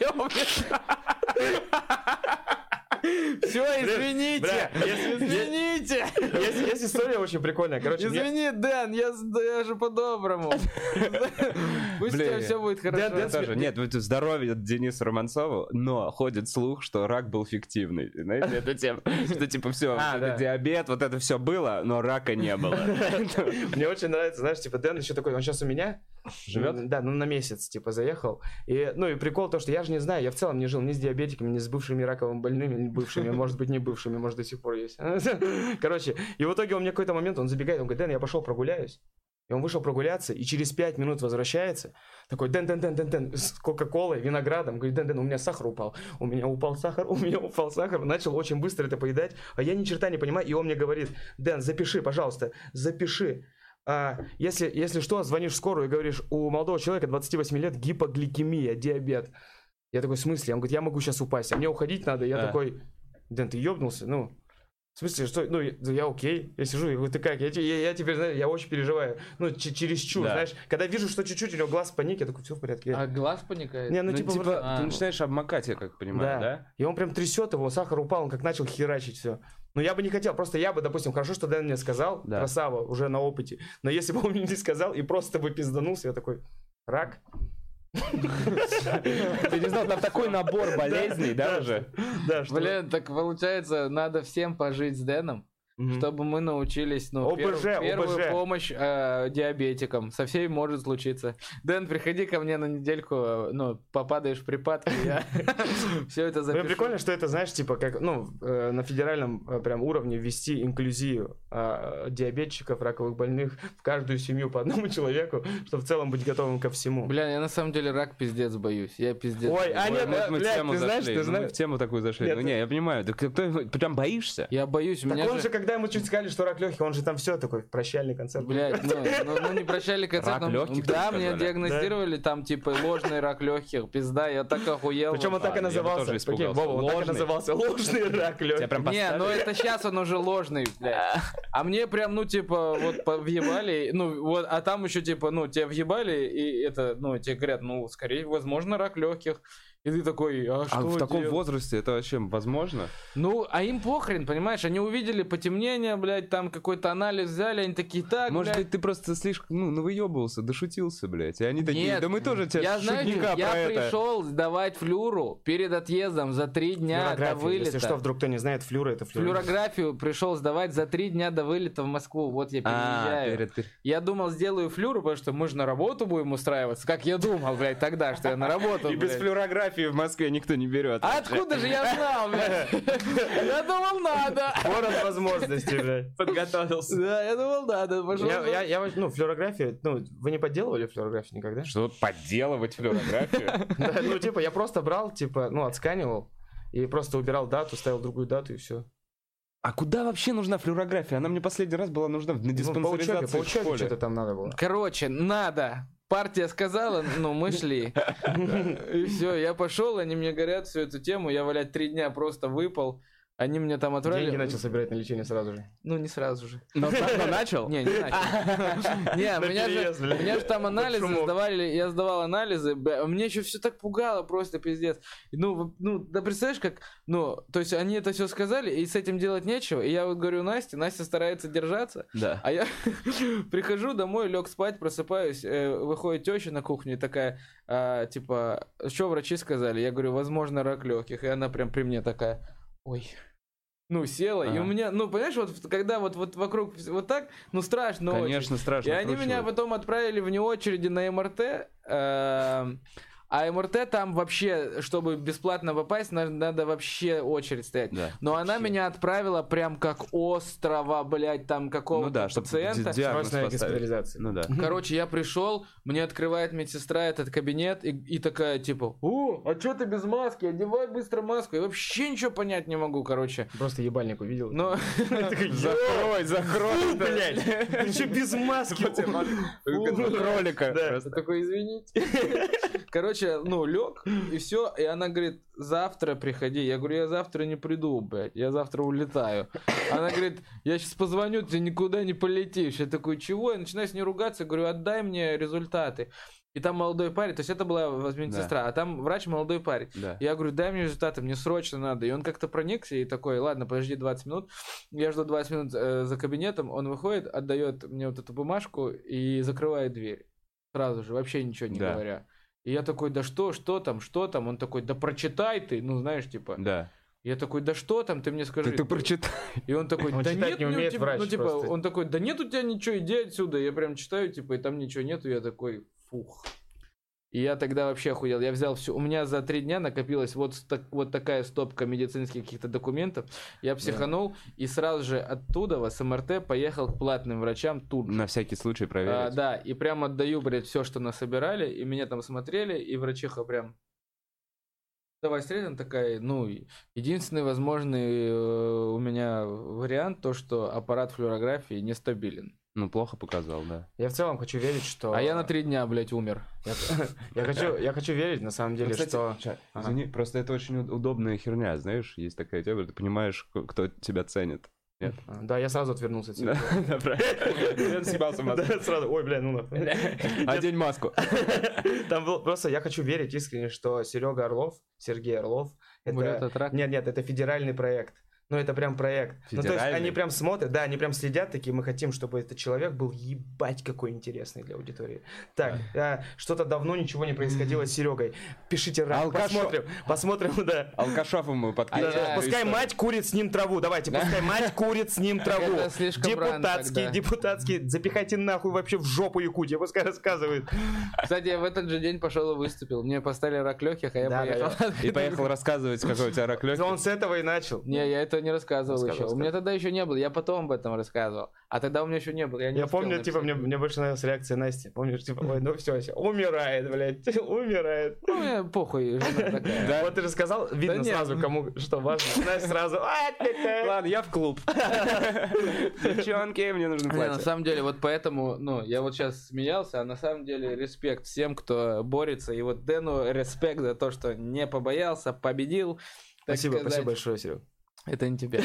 S2: Все, извините. Извините.
S3: Есть, история очень прикольная, короче,
S2: Извини, Дэн, я, же по-доброму. Пусть у тебя все будет хорошо.
S1: Нет, здоровье Денису Романцову, но ходит слух, что рак был фиктивный. Знаете, это тема, что типа все,
S3: А,
S1: диабет, вот это все было, но рака не было.
S3: Мне очень нравится, знаешь, типа, Дэн еще такой, он сейчас у меня.
S1: Живет?
S3: Да, ну на месяц, типа, заехал. И, ну и прикол то, что я же не знаю, я в целом не жил ни с диабетиками, ни с бывшими раковыми больными, бывшими, может быть, не бывшими, может, до сих пор есть. Короче, и в итоге он мне какой-то момент, он забегает, он говорит, Дэн, я пошел прогуляюсь. И он вышел прогуляться, и через пять минут возвращается. Такой, Дэн, Дэн, Дэн, Дэн, Дэн, с Кока-Колой, виноградом. Говорит, Дэн, Дэн, у меня сахар упал. У меня упал сахар, у меня упал сахар. Начал очень быстро это поедать. А я ни черта не понимаю. И он мне говорит, Дэн, запиши, пожалуйста, запиши. А, если, если что, звонишь в скорую и говоришь, у молодого человека 28 лет гипогликемия, диабет. Я такой, в смысле? Он говорит, я могу сейчас упасть, а мне уходить надо. Я
S1: Да.
S3: такой, Дэн, ты ёбнулся? Ну, в смысле, что? Ну, я, я окей. Я сижу, я говорю, ты как? Я, я, я теперь, знаешь, я очень переживаю. Ну, ч- через чур,
S1: Да.
S3: знаешь. Когда вижу, что чуть-чуть у него глаз в панике, я такой, все в порядке.
S2: А глаз паникает?
S3: Не, ну,
S1: Ну,
S3: типа,
S1: типа,
S3: вот-
S2: а,
S1: ты
S2: ну.
S1: начинаешь обмакать, я как понимаю, да?
S3: И он прям трясет его, сахар упал, он как начал херачить все. Но я бы не хотел, просто я бы, допустим, хорошо, что Дэн мне сказал,
S1: Да.
S3: красава, уже на опыте. Но если бы он мне не сказал и просто бы пизданулся, я такой, рак?
S1: Ты не знал, там такой набор болезней, да, уже?
S3: Да, что...
S2: Блин, так получается, надо всем пожить с Дэном,
S3: Мгм.
S2: чтобы мы научились, ну,
S3: ОБЖ,
S2: пер- первую
S3: ОБЖ.
S2: помощь э, диабетикам. Со всеми может случиться. Дэн, приходи ко мне на недельку, э, ну, попадаешь в припадки, я все это
S3: Ну,
S2: запишу.
S3: прикольно, что это, знаешь, типа, как, ну, э, на федеральном э, прям уровне ввести инклюзию а, диабетчиков, раковых больных в каждую семью по одному человеку, чтобы в целом быть готовым ко всему.
S2: Бля, я на самом деле рак пиздец боюсь. Я пиздец.
S3: Ой, а нет,
S1: Мы- в тему
S3: ты знаешь,
S1: зашли,
S3: ты
S1: ну, мы
S3: знаешь-
S1: в тему такую зашли. Ну не, я понимаю, ты прям боишься?
S2: Я боюсь, у
S3: Так
S2: меня
S3: он
S2: же...
S3: же, когда ему чуть сказали, что рак легких, он же там все такой, прощальный концерт.
S2: Блять, ну, ну, ну, не прощали концерт.
S1: Рак лёгких,
S2: Да, мне
S1: сказали?
S2: диагностировали там типа ложный рак легких. Пизда, я так охуел.
S3: Причем он
S2: вот.
S3: так
S1: А,
S3: и
S1: я бы
S3: назывался.
S1: тоже
S3: Прикинь. Вова, он так и
S1: Ложный.
S3: назывался. Ложный рак
S1: Тебя
S3: легких.
S1: прям
S2: Не, ну это сейчас он уже ложный, блядь. А мне прям, ну, типа, вот въебали, ну, вот, а там еще, типа, ну, тебя въебали, и это, ну, тебе говорят, ну, скорее, возможно, рак легких. И ты такой, а что
S1: А в таком возрасте это вообще возможно?
S2: Ну, а им похрен, понимаешь? Они увидели потемнение, блядь, там какой-то анализ взяли, они такие, так,
S1: Может
S2: блядь,
S1: быть, ты просто слишком, ну, навыебывался, дошутился, блядь. И они такие,
S2: Нет,
S1: да мы тоже тебя
S2: Я, знаешь,
S1: шутника
S2: я
S1: про это.
S2: пришел сдавать флюру перед отъездом за три дня до вылета.
S3: Если что, вдруг кто не знает, флюра это флюра.
S2: Флюорографию пришел сдавать за три дня до вылета в Москву. Вот я
S1: А,
S2: переезжаю.
S1: перед- перед-
S2: Я думал, сделаю флюру, потому что мы же на работу будем устраиваться. Как я думал, блядь, тогда, что я на работу,
S1: И без
S2: блядь.
S1: Флюорографии в Москве никто не берет.
S2: А откуда же я знал, блядь? Я думал, надо.
S3: Город возможностей, блядь.
S1: подготовился?
S2: Да, я думал, надо.
S3: Я, я, я, ну, флюорография, ну, вы не подделывали флюорографию никогда?
S1: Что, подделывать флюорографию?
S3: Да, Ну, типа, я просто брал, типа, ну, отсканивал, и просто убирал дату, ставил другую дату, и все.
S1: А куда вообще нужна флюорография? Она мне последний раз была нужна на
S3: Ну, по учебе,
S1: диспансеризации
S3: по учебе что-то там надо было.
S2: Короче, надо. Партия сказала, ну, мы шли. И все, я пошел, они мне говорят всю эту тему, я, валять, три дня просто выпал. Они меня там отправили.
S3: Деньги начал собирать на лечение сразу же.
S2: Ну, не сразу же.
S1: Но, но начал?
S2: Не, не начал. Не, меня же, меня же там анализы сдавали, я сдавал анализы, а мне еще все так пугало, просто пиздец. Ну, ну, да представляешь, как, ну, то есть они это все сказали, и с этим делать нечего. И я вот говорю Насте, Настя старается держаться,
S1: Да.
S2: а я прихожу домой, лег спать, просыпаюсь, э, выходит теща на кухню и такая, а, типа, что врачи сказали? Я говорю, возможно, рак легких. И она прям при мне такая, ой. Ну, села, и
S1: Ага.
S2: у меня, ну, понимаешь, вот когда вот, вот вокруг вот так, ну, страшно очень.
S1: Конечно, страшно.
S2: И они меня потом отправили вне очереди на МРТ. эм, А МРТ там вообще, чтобы бесплатно попасть, надо, надо вообще очередь стоять.
S1: Да.
S2: Но она
S3: Вообще.
S2: меня отправила прям как острова, блядь, там какого-то
S1: Ну да,
S2: пациента.
S3: Срочная госпитализация.
S1: Ну да.
S2: Короче, я пришел, мне открывает медсестра этот кабинет и, и такая типа, о, а что ты без маски? Одевай быстро маску. Я вообще ничего понять не могу, короче.
S3: Просто ебальник увидел.
S2: Но
S1: Закрой, закрой,
S3: блядь. Ты еще без маски.
S1: Кролика.
S2: Такой, извините. Короче, ну, лег, и все. И она говорит, завтра приходи. Я говорю, я завтра не приду, блядь. Я завтра улетаю. Она говорит, я сейчас позвоню, ты никуда не полетишь. Я такой, чего? Я начинаю с ней ругаться. Говорю, отдай мне результаты. И там молодой парень, то есть это была медсестра, да. а там врач молодой парень.
S1: Да.
S2: Я говорю, дай мне результаты, мне срочно надо. И он как-то проникся и такой, ладно, подожди 20 минут. Я жду 20 минут э, за кабинетом, он выходит, отдает мне вот эту бумажку и закрывает дверь. Сразу же, вообще ничего не
S1: Да.
S2: говоря. И я такой, да что, что там, что там? Он такой, да прочитай ты, ну знаешь, типа.
S1: Да.
S2: Я такой, да что там, ты мне скажи.
S1: Ты, ты прочитай.
S2: И он такой,
S3: Он
S2: да
S3: читать
S2: нет,
S3: не
S2: ну,
S3: умеет
S2: типа,
S3: врач
S2: ну, типа,
S3: просто.
S2: он такой, да нет у тебя ничего, иди отсюда. Я прям читаю, типа, и там ничего нету, я такой, фух. И я тогда вообще охуел. Я взял все. У меня за три дня накопилась вот, так, вот такая стопка медицинских каких-то документов. Я психанул и сразу же оттуда в СМРТ поехал к платным врачам тут же.
S1: На всякий случай
S2: А,
S1: проверить.
S2: да, и прям отдаю, блядь, все, что насобирали, и меня там смотрели, и врачиха прям... Давай встретим такая, ну, единственный возможный э, у меня вариант, то, что аппарат флюорографии нестабилен.
S1: Ну, плохо показал, да.
S3: Я в целом хочу верить, что...
S2: А я на три дня, блядь, умер.
S3: Я, я хочу, я хочу верить, на самом деле,
S1: Ну, кстати,
S3: что... Ага.
S1: Извини, просто это очень уд- удобная херня, знаешь, есть такая тема, ты понимаешь, кто тебя ценит. Нет?
S3: А, Да, я сразу отвернулся от тебя.
S1: Да, правильно. Я съебался маску.
S3: Сразу, ой, бля, ну нахуй.
S1: Одень маску.
S3: Там был, просто я хочу верить искренне, что Серега Орлов, Сергей Орлов, это... Нет, нет, это федеральный проект. Ну, это прям проект. Ну, то есть они прям смотрят, да, они прям следят такие, мы хотим, чтобы этот человек был ебать какой интересный для аудитории. Так, а, что-то давно ничего не происходило с Серегой. Пишите рак,
S1: Алкашо-
S3: посмотрим, посмотрим, да.
S1: Алкашов ему
S2: А
S1: подкидывает.
S3: Да,
S2: я-
S3: Пускай мать курит с ним траву. Давайте, пускай мать курит с ним траву.
S2: Это слишком рано
S3: Депутатский, депутатский. Запихайте нахуй вообще в жопу Якутии, пускай рассказывает.
S2: Кстати, я в этот же день пошел и выступил. Мне поставили рак легких, а я
S3: Да, да,
S2: поехал.
S1: И поехал рассказывать, какой у тебя рак легких.
S3: Он с этого и начал.
S2: Не, я это не рассказывал
S1: Рассказывал,
S2: еще. У меня тогда еще не было. Я потом об этом рассказывал. А тогда у меня еще не было. Я, не
S3: Я помню, типа, мне,
S2: написать.
S3: мне больше нравилась реакция Насти. Помнишь, типа, ой, ну все, умирает, блядь, умирает.
S2: Ну, мне похуй.
S3: Вот ты рассказал, видно
S2: нет.
S3: сразу, кому что важно. Настя сразу, «А, тя-тя».
S1: Ладно, я в клуб. Девчонки, мне нужно
S2: Не, на
S1: платье.
S2: самом деле, вот поэтому, ну, я вот сейчас смеялся, а на самом деле респект всем, кто борется. И вот Дэну респект за то, что не побоялся, победил.
S3: Спасибо,
S2: сказать.
S3: спасибо большое, Серег.
S2: Это не тебе.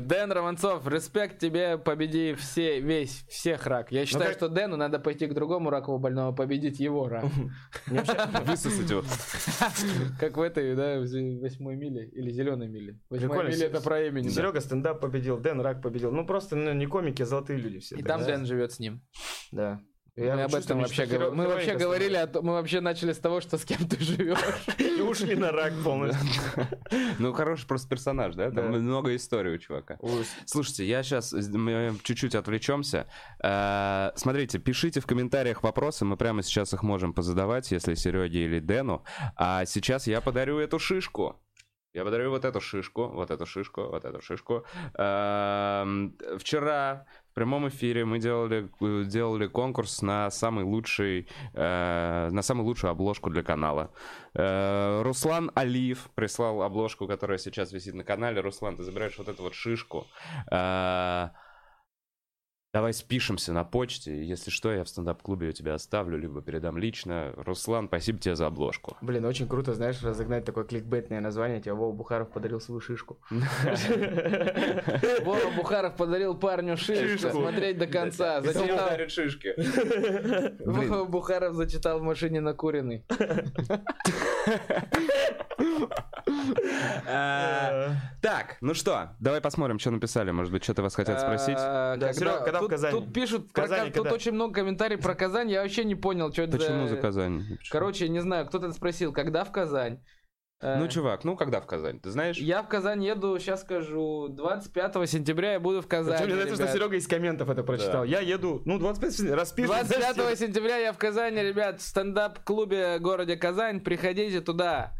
S2: Дэн Романцов, респект тебе, победи все, весь, всех рак. Я считаю,
S3: как-
S2: что Дэну надо пойти к другому раковому больному, победить его рак.
S1: Высосать его.
S2: Как в этой, да, восьмой миле или зеленой миле.
S3: Прикольно.
S2: миля это про имени.
S3: Серега стендап победил, Дэн рак победил. Ну просто ну, не комики, а золотые люди все.
S2: И там Дэн живет с ним.
S3: Да.
S2: Мы об этом вообще говорили. Мы вообще говорили, о том- мы вообще начали с того, что с кем ты живешь.
S3: И ушли на рак полностью.
S1: Ну, хороший просто персонаж, да? Там много историй у чувака. Слушайте, я сейчас чуть-чуть отвлечемся. Э, Смотрите, пишите в комментариях вопросы, мы прямо сейчас их можем позадавать, если Сереге или Дэну. А сейчас я подарю эту шишку. Я подарю вот эту шишку, вот эту шишку, вот эту шишку. Эм, Вчера в прямом эфире мы делали, делали конкурс на самый лучший, э, на самую лучшую обложку для канала. Э, Руслан Алиев прислал обложку, которая сейчас висит на канале. Руслан, ты забираешь вот эту вот шишку. Давай спишемся на почте. Если что, я в стендап-клубе ее тебе оставлю, либо передам лично. Руслан, спасибо тебе за обложку.
S3: Блин, очень круто, знаешь, разогнать такое кликбейтное название. Тебе Вова Бухаров подарил свою шишку.
S2: Вова Бухаров подарил парню шишку. Смотреть до конца. Зачитал.
S1: шишки.
S2: Вова Бухаров зачитал в машине накуренный.
S1: Э, Так, ну что, давай посмотрим, что написали. Может быть, что-то вас хотят спросить.
S2: А,
S3: Да, когда в
S2: тут-
S3: Казани?
S2: Тут пишут,
S3: В
S2: про
S3: Казани
S2: Ка- тут очень много комментариев про Казань. Я вообще не понял, что это
S1: Почему
S2: за-
S1: за Казань?
S2: Короче, не знаю, кто-то спросил, когда в Казань. Э,
S1: Ну, чувак, ну когда в Казань? Ты знаешь?
S2: Я в Казань еду, сейчас скажу, 25 сентября я буду в Казани.
S3: Мне нравится, что. Серега из комментов это прочитал. Я еду, ну, 25 распишем.
S2: 25 сентября я в Казани, ребят, в стендап-клубе в городе Казань. Приходите туда.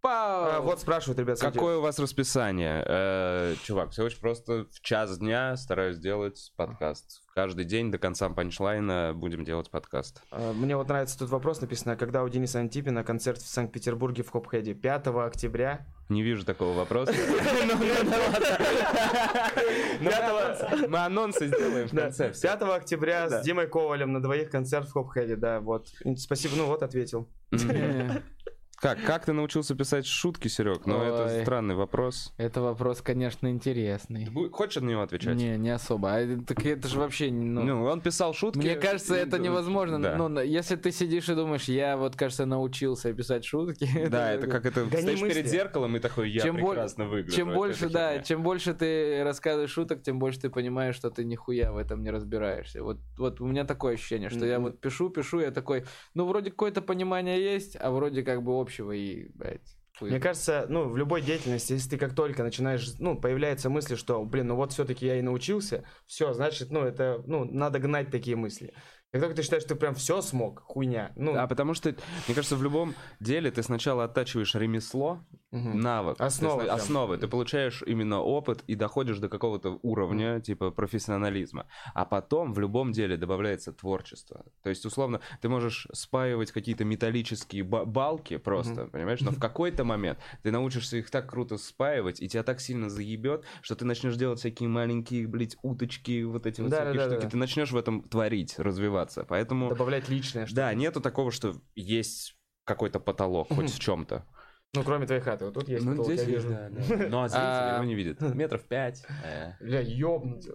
S2: Пау!
S3: А, Вот спрашивают, ребят. смотрите.
S1: Какое у вас расписание? Э, чувак, все очень просто. В час дня стараюсь делать подкаст. Каждый день до конца панчлайна будем делать подкаст.
S3: А, Мне вот нравится тут вопрос написано, когда у Дениса Антипина концерт в Санкт-Петербурге в Хопхеде? 5 октября.
S1: Не вижу такого вопроса. Мы анонсы сделаем в
S3: Да,
S1: конце.
S3: 5 октября с Димой Ковалем на двоих концерт в Хопхеде, да, вот. Спасибо, ну вот ответил.
S1: Как, как ты научился писать шутки, Серег? Ну, это странный вопрос.
S2: Это вопрос, конечно, интересный.
S1: Ты бу- Хочешь на него отвечать?
S2: Не, не особо. А это- так это же вообще...
S1: Ну,
S2: Ну,
S1: он писал шутки.
S2: мне кажется,
S1: и-
S2: это невозможно.
S1: Да.
S2: Ну, на- если ты сидишь и думаешь, я вот, кажется, научился писать шутки.
S1: Да, это как это
S3: Гони
S1: стоишь перед зеркалом и такой, я
S2: Чем
S1: прекрасно выгляжу.
S2: Чем больше, да,
S1: херня.
S2: чем больше ты рассказываешь шуток, тем больше ты понимаешь, что ты нихуя в этом не разбираешься. Вот, вот у меня такое ощущение, что я
S3: Мгм.
S2: вот пишу, пишу, я такой, ну, вроде какое-то понимание есть, а вроде как бы общего и, блядь, хуй.
S3: Мне кажется, ну, в любой деятельности, если ты как только начинаешь, ну, появляется мысль, что, блин, ну вот все-таки я и научился, все, значит, ну, это, ну, надо гнать такие мысли. Как только ты считаешь, что ты прям все смог, хуйня. Ну,
S1: Да, потому что, мне кажется, в любом деле ты сначала оттачиваешь ремесло,
S3: мгм.
S1: навык,
S3: Основы прям.
S1: основы. Ты получаешь именно опыт и доходишь до какого-то уровня, типа профессионализма. А потом в любом деле добавляется творчество. То есть, условно, ты можешь спаивать какие-то металлические ба- балки просто,
S3: Мгм.
S1: понимаешь? Но в какой-то момент ты научишься их так круто спаивать, и тебя так сильно заебет, что ты начнешь делать всякие маленькие, блядь, уточки, вот эти вот
S3: Да,
S1: всякие
S3: да,
S1: штуки.
S3: да.
S1: Ты начнешь в этом творить, развиваться. Поэтому,
S3: добавлять личное что
S1: да, нету такого, что есть какой-то потолок хоть в чем-то.
S3: Ну, кроме твоей хаты. Вот тут есть
S1: Ну,
S3: потолок,
S1: здесь
S3: я вижу.
S1: да, да. Но зрители
S2: А.
S1: его не видят. Метров пять. э.
S3: Бля, ёбнуть.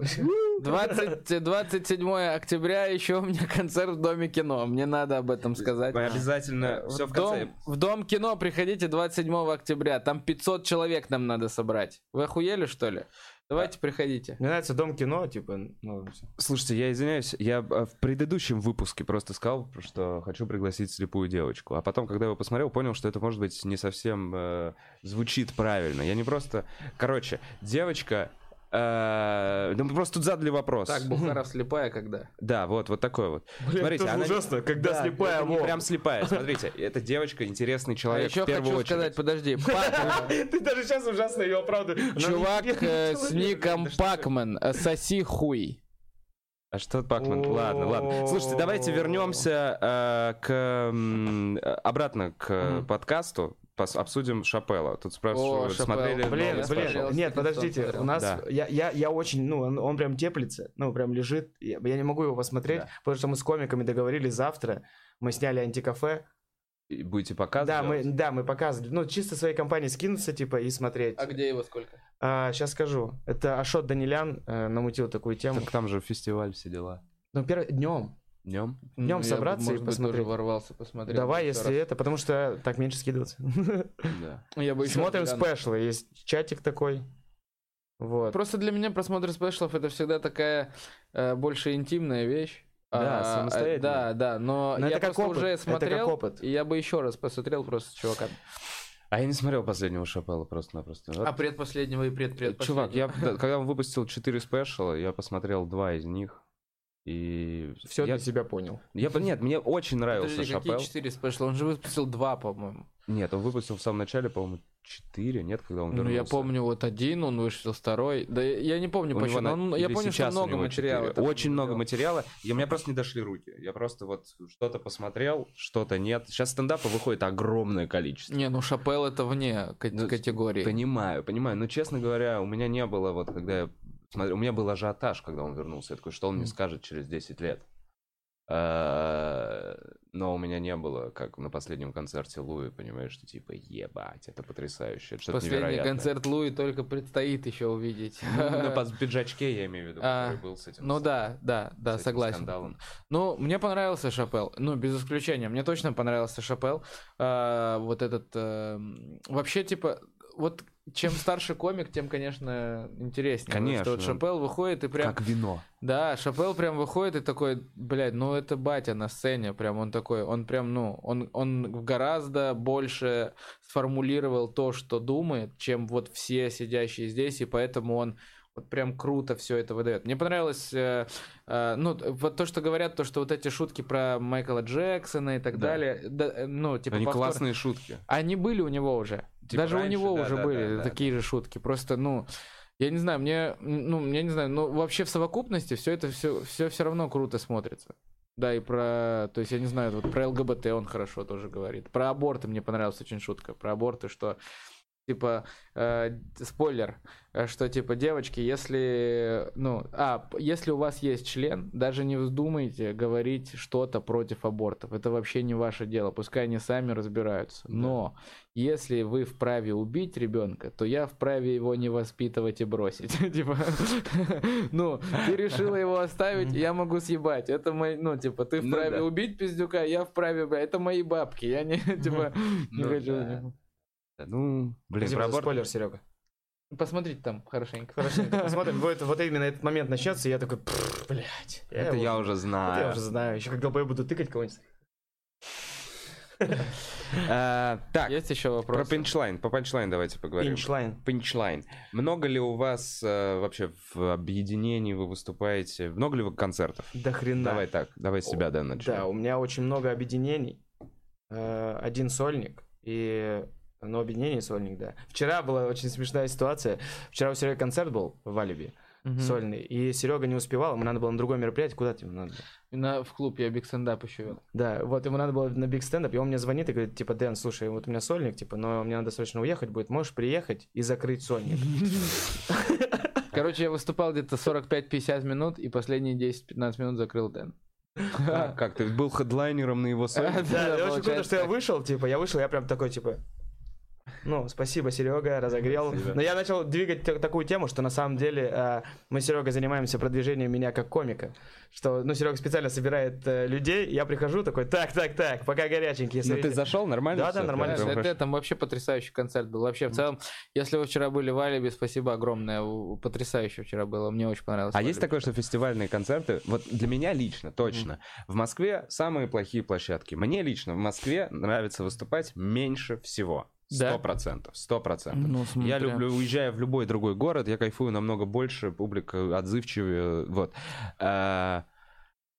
S2: 20, 27 октября еще у меня концерт в Доме кино. Мне надо об этом сказать.
S1: Обязательно все в
S2: в,
S1: конце.
S2: дом, в Дом кино приходите 27 октября. Там 500 человек нам надо собрать. Вы охуели, что ли? Давайте приходите.
S3: Мне нравится дом кино, типа, ну.
S1: Слушайте, я извиняюсь, я э, в предыдущем выпуске просто сказал, что хочу пригласить слепую девочку. А потом, когда я его посмотрел, понял, что это, может быть, не совсем э, звучит правильно. Я не просто... Короче, девочка... э, ну, мы просто тут задали вопрос.
S2: Так, Бухаров слепая когда?
S1: Да, вот, вот такой вот.
S3: Блин,
S1: Смотрите,
S3: это
S1: она-
S3: ужасно, когда
S1: Да,
S3: слепая
S1: это не
S3: во.
S1: прям слепая. Смотрите, эта девочка интересный
S2: А
S1: человек
S2: еще
S1: в первую
S2: хочу
S1: очередь.
S2: сказать, подожди,
S3: Ты даже сейчас ужасно ее оправдываешь.
S2: Чувак э, с ником
S3: Да?
S2: Пакмен, э, соси хуй.
S1: А что Пакман? Ладно, ладно. Слушайте, давайте вернемся э, к э, обратно к э, подкасту. Пос- обсудим Шапелла. Тут спрашивают, смотрели
S3: Блин,
S1: новый
S2: я
S1: спешл?
S2: смотрел.
S3: блин, нет,
S2: Стивенсон
S3: подождите, у нас,
S1: Да.
S3: я, я, я очень, ну, он, он прям теплится, ну, прям лежит, я, я не могу его посмотреть,
S1: Да.
S3: потому что мы с комиками договорились завтра, мы сняли антикафе,
S1: И Будете показывать?
S3: да, мы, да, мы показывали, ну, чисто своей компании скинуться, типа, и смотреть.
S2: А где его сколько?
S3: Сейчас скажу, это Ашот Данилян э, намутил такую тему,
S1: Так там же фестиваль, все дела.
S3: ну, первый, днем,
S1: Днем?
S3: Днем
S2: Ну, я
S3: собраться и
S2: может быть,
S3: посмотреть.
S2: тоже ворвался посмотреть.
S3: давай, если
S2: раз.
S3: это, потому что так меньше скидываться.
S1: Да.
S2: Я бы
S3: Смотрим спешлы, есть чатик такой, вот.
S2: Просто для меня просмотр спешлов это всегда такая э, больше интимная вещь.
S1: Да,
S2: А,
S1: самостоятельно.
S2: э, Да, да, но,
S3: Но
S2: я
S3: это как
S2: просто
S3: опыт,
S2: уже
S3: это как
S2: смотрел,
S3: опыт.
S2: и я бы еще раз посмотрел просто с чуваками.
S1: А я не смотрел последнего Шапелла просто-напросто. Вот.
S2: А предпоследнего и предпредпоследнего.
S1: Чувак, я, да, когда он выпустил 4 спешала, я посмотрел два из них. И
S3: Все
S1: я,
S3: для себя понял.
S1: я, нет, мне очень нравился
S2: Подожди,
S1: Шапел.
S2: какие четыре спешла? Он же выпустил два, по-моему.
S1: Нет, он выпустил в самом начале, по-моему, 4, нет, когда он
S2: Ну,
S1: вернулся.
S2: я помню, вот один, он вышел второй. Да я не помню
S1: У
S2: почему.
S1: на-
S2: он- я помню, что много материала.
S1: Очень много
S2: сделал.
S1: материала. И у меня просто не дошли руки. Я просто вот что-то посмотрел, что-то нет. Сейчас стендапа выходит огромное количество.
S2: Не, ну Шапел это вне
S1: Ну,
S2: категории.
S1: Понимаю, понимаю. Но, честно говоря, у меня не было, вот когда я смотрел, у меня был ажиотаж, когда он вернулся. Я такой, что он мне скажет через 10 лет? А, Но у меня не было, как на последнем концерте Луи, понимаешь, что типа, ебать, это потрясающе, это
S2: Последний
S1: невероятное.
S2: концерт Луи только предстоит еще увидеть.
S1: Ну, на пиджачке, я имею в виду,
S2: А,
S1: который был с этим.
S2: Ну
S1: с-
S2: да, да, да, согласен.
S1: скандалом.
S2: Ну, мне понравился Шапел. Ну, без исключения. Мне точно понравился Шапел. А, вот этот... эм, вообще, типа, вот чем старше комик, тем, конечно, интереснее. Потому что вот
S1: Конечно.
S2: Шапел выходит и прям...
S1: Как вино.
S2: Да, Шапел прям выходит и такой, блядь, ну это батя на сцене, прям он такой, он прям, ну, он, он гораздо больше сформулировал то, что думает, чем вот все сидящие здесь, и поэтому он вот прям круто все это выдает. Мне понравилось, э, э, ну, вот то, что говорят, то, что вот эти шутки про Майкла Джексона и так
S1: Да.
S2: далее, да, э, ну, типа
S1: Они
S2: повтор-
S1: классные шутки.
S2: они были у него уже.
S1: Типа
S2: Даже у
S1: раньше,
S2: него
S1: да,
S2: уже
S1: да,
S2: были
S1: да, да,
S2: такие же шутки. Просто, ну, я не знаю, мне, ну, я не знаю, но вообще в совокупности все это все, все, все равно круто смотрится. Да, и про, то есть, я не знаю, вот про ЛГБТ он хорошо тоже говорит. Про аборты мне понравилась очень шутка. Про аборты, что типа, э, спойлер, э, что, типа, девочки, если, ну, а, если у вас есть член, даже не вздумайте говорить что-то против абортов. Это вообще не ваше дело, пускай они сами разбираются. Но если вы вправе убить ребенка, то я вправе его не воспитывать и бросить. Типа, ну, ты решила его оставить, я могу съебать. Это мой, ну, типа, ты
S1: Ну
S2: вправе убить пиздюка, я вправе, это мои бабки. Я не, типа, не
S1: Ну
S2: хочу.
S1: Да. Ну, блин,
S3: Спасибо
S1: про
S3: за
S1: аборт-
S3: спойлер, Серега.
S2: Посмотрите там хорошенько.
S3: Хорошо, посмотрим. Вот, вот именно этот момент начнется, и я такой, «Пф, блядь.
S1: Это я уже
S3: Это я
S1: знаю.
S3: уже знаю. Еще когда я буду тыкать кого-нибудь.
S1: Э, Так,
S2: Есть еще
S1: про
S2: вопрос?
S1: пинчлайн. По панчлайн давайте поговорим.
S3: Пинчлайн.
S1: Пинчлайн. Много ли у вас э, вообще в объединении вы выступаете? Много ли вы концертов?
S3: До хрена.
S1: Давай так, давай с себя, да,
S3: Да,
S1: начнем.
S3: у меня очень много объединений. Э, Один сольник и... Ну, объединение сольник, да. Вчера была очень смешная ситуация. Вчера у Сереги концерт был в Алиби,
S2: Мгм.
S3: сольный, и Серега не успевал, ему надо было на другое мероприятие, куда тебе надо
S2: на- в клуб я биг стендап еще вел.
S3: Да, вот ему надо было на биг стендап, и он мне звонит и говорит, типа, Дэн, слушай, вот у меня сольник, типа, но мне надо срочно уехать будет, можешь приехать и закрыть сольник?
S2: Короче, я выступал где-то 45-50 минут, и последние 10-15 минут закрыл Дэн.
S1: А, Как ты был хедлайнером на его сольнике?
S3: Да, очень круто, что я вышел, типа, я вышел, я прям такой, типа, ну, спасибо, Серега, разогрел.
S1: Спасибо.
S3: Но я начал двигать та- такую тему, что на самом деле э, мы с Серегой занимаемся продвижением меня как комика. Что, ну, Серега специально собирает э, людей, я прихожу такой, так, так, так, пока горяченькие.
S1: Ну ты
S3: смотрите».
S1: зашел нормально?
S3: Да, да, нормально.
S1: Прям
S2: Это, это вообще потрясающий концерт был. Вообще, в целом, если вы вчера были в Алибе, спасибо огромное. У- Потрясающе вчера было. Мне очень понравилось.
S1: А есть такое, что фестивальные концерты, вот для меня лично, точно, в Москве самые плохие площадки. Мне лично в Москве нравится выступать меньше всего. Сто процентов, сто процентов.
S2: Ну,
S1: Я люблю, уезжая в любой другой город, я кайфую намного больше, публика отзывчивее, вот. А,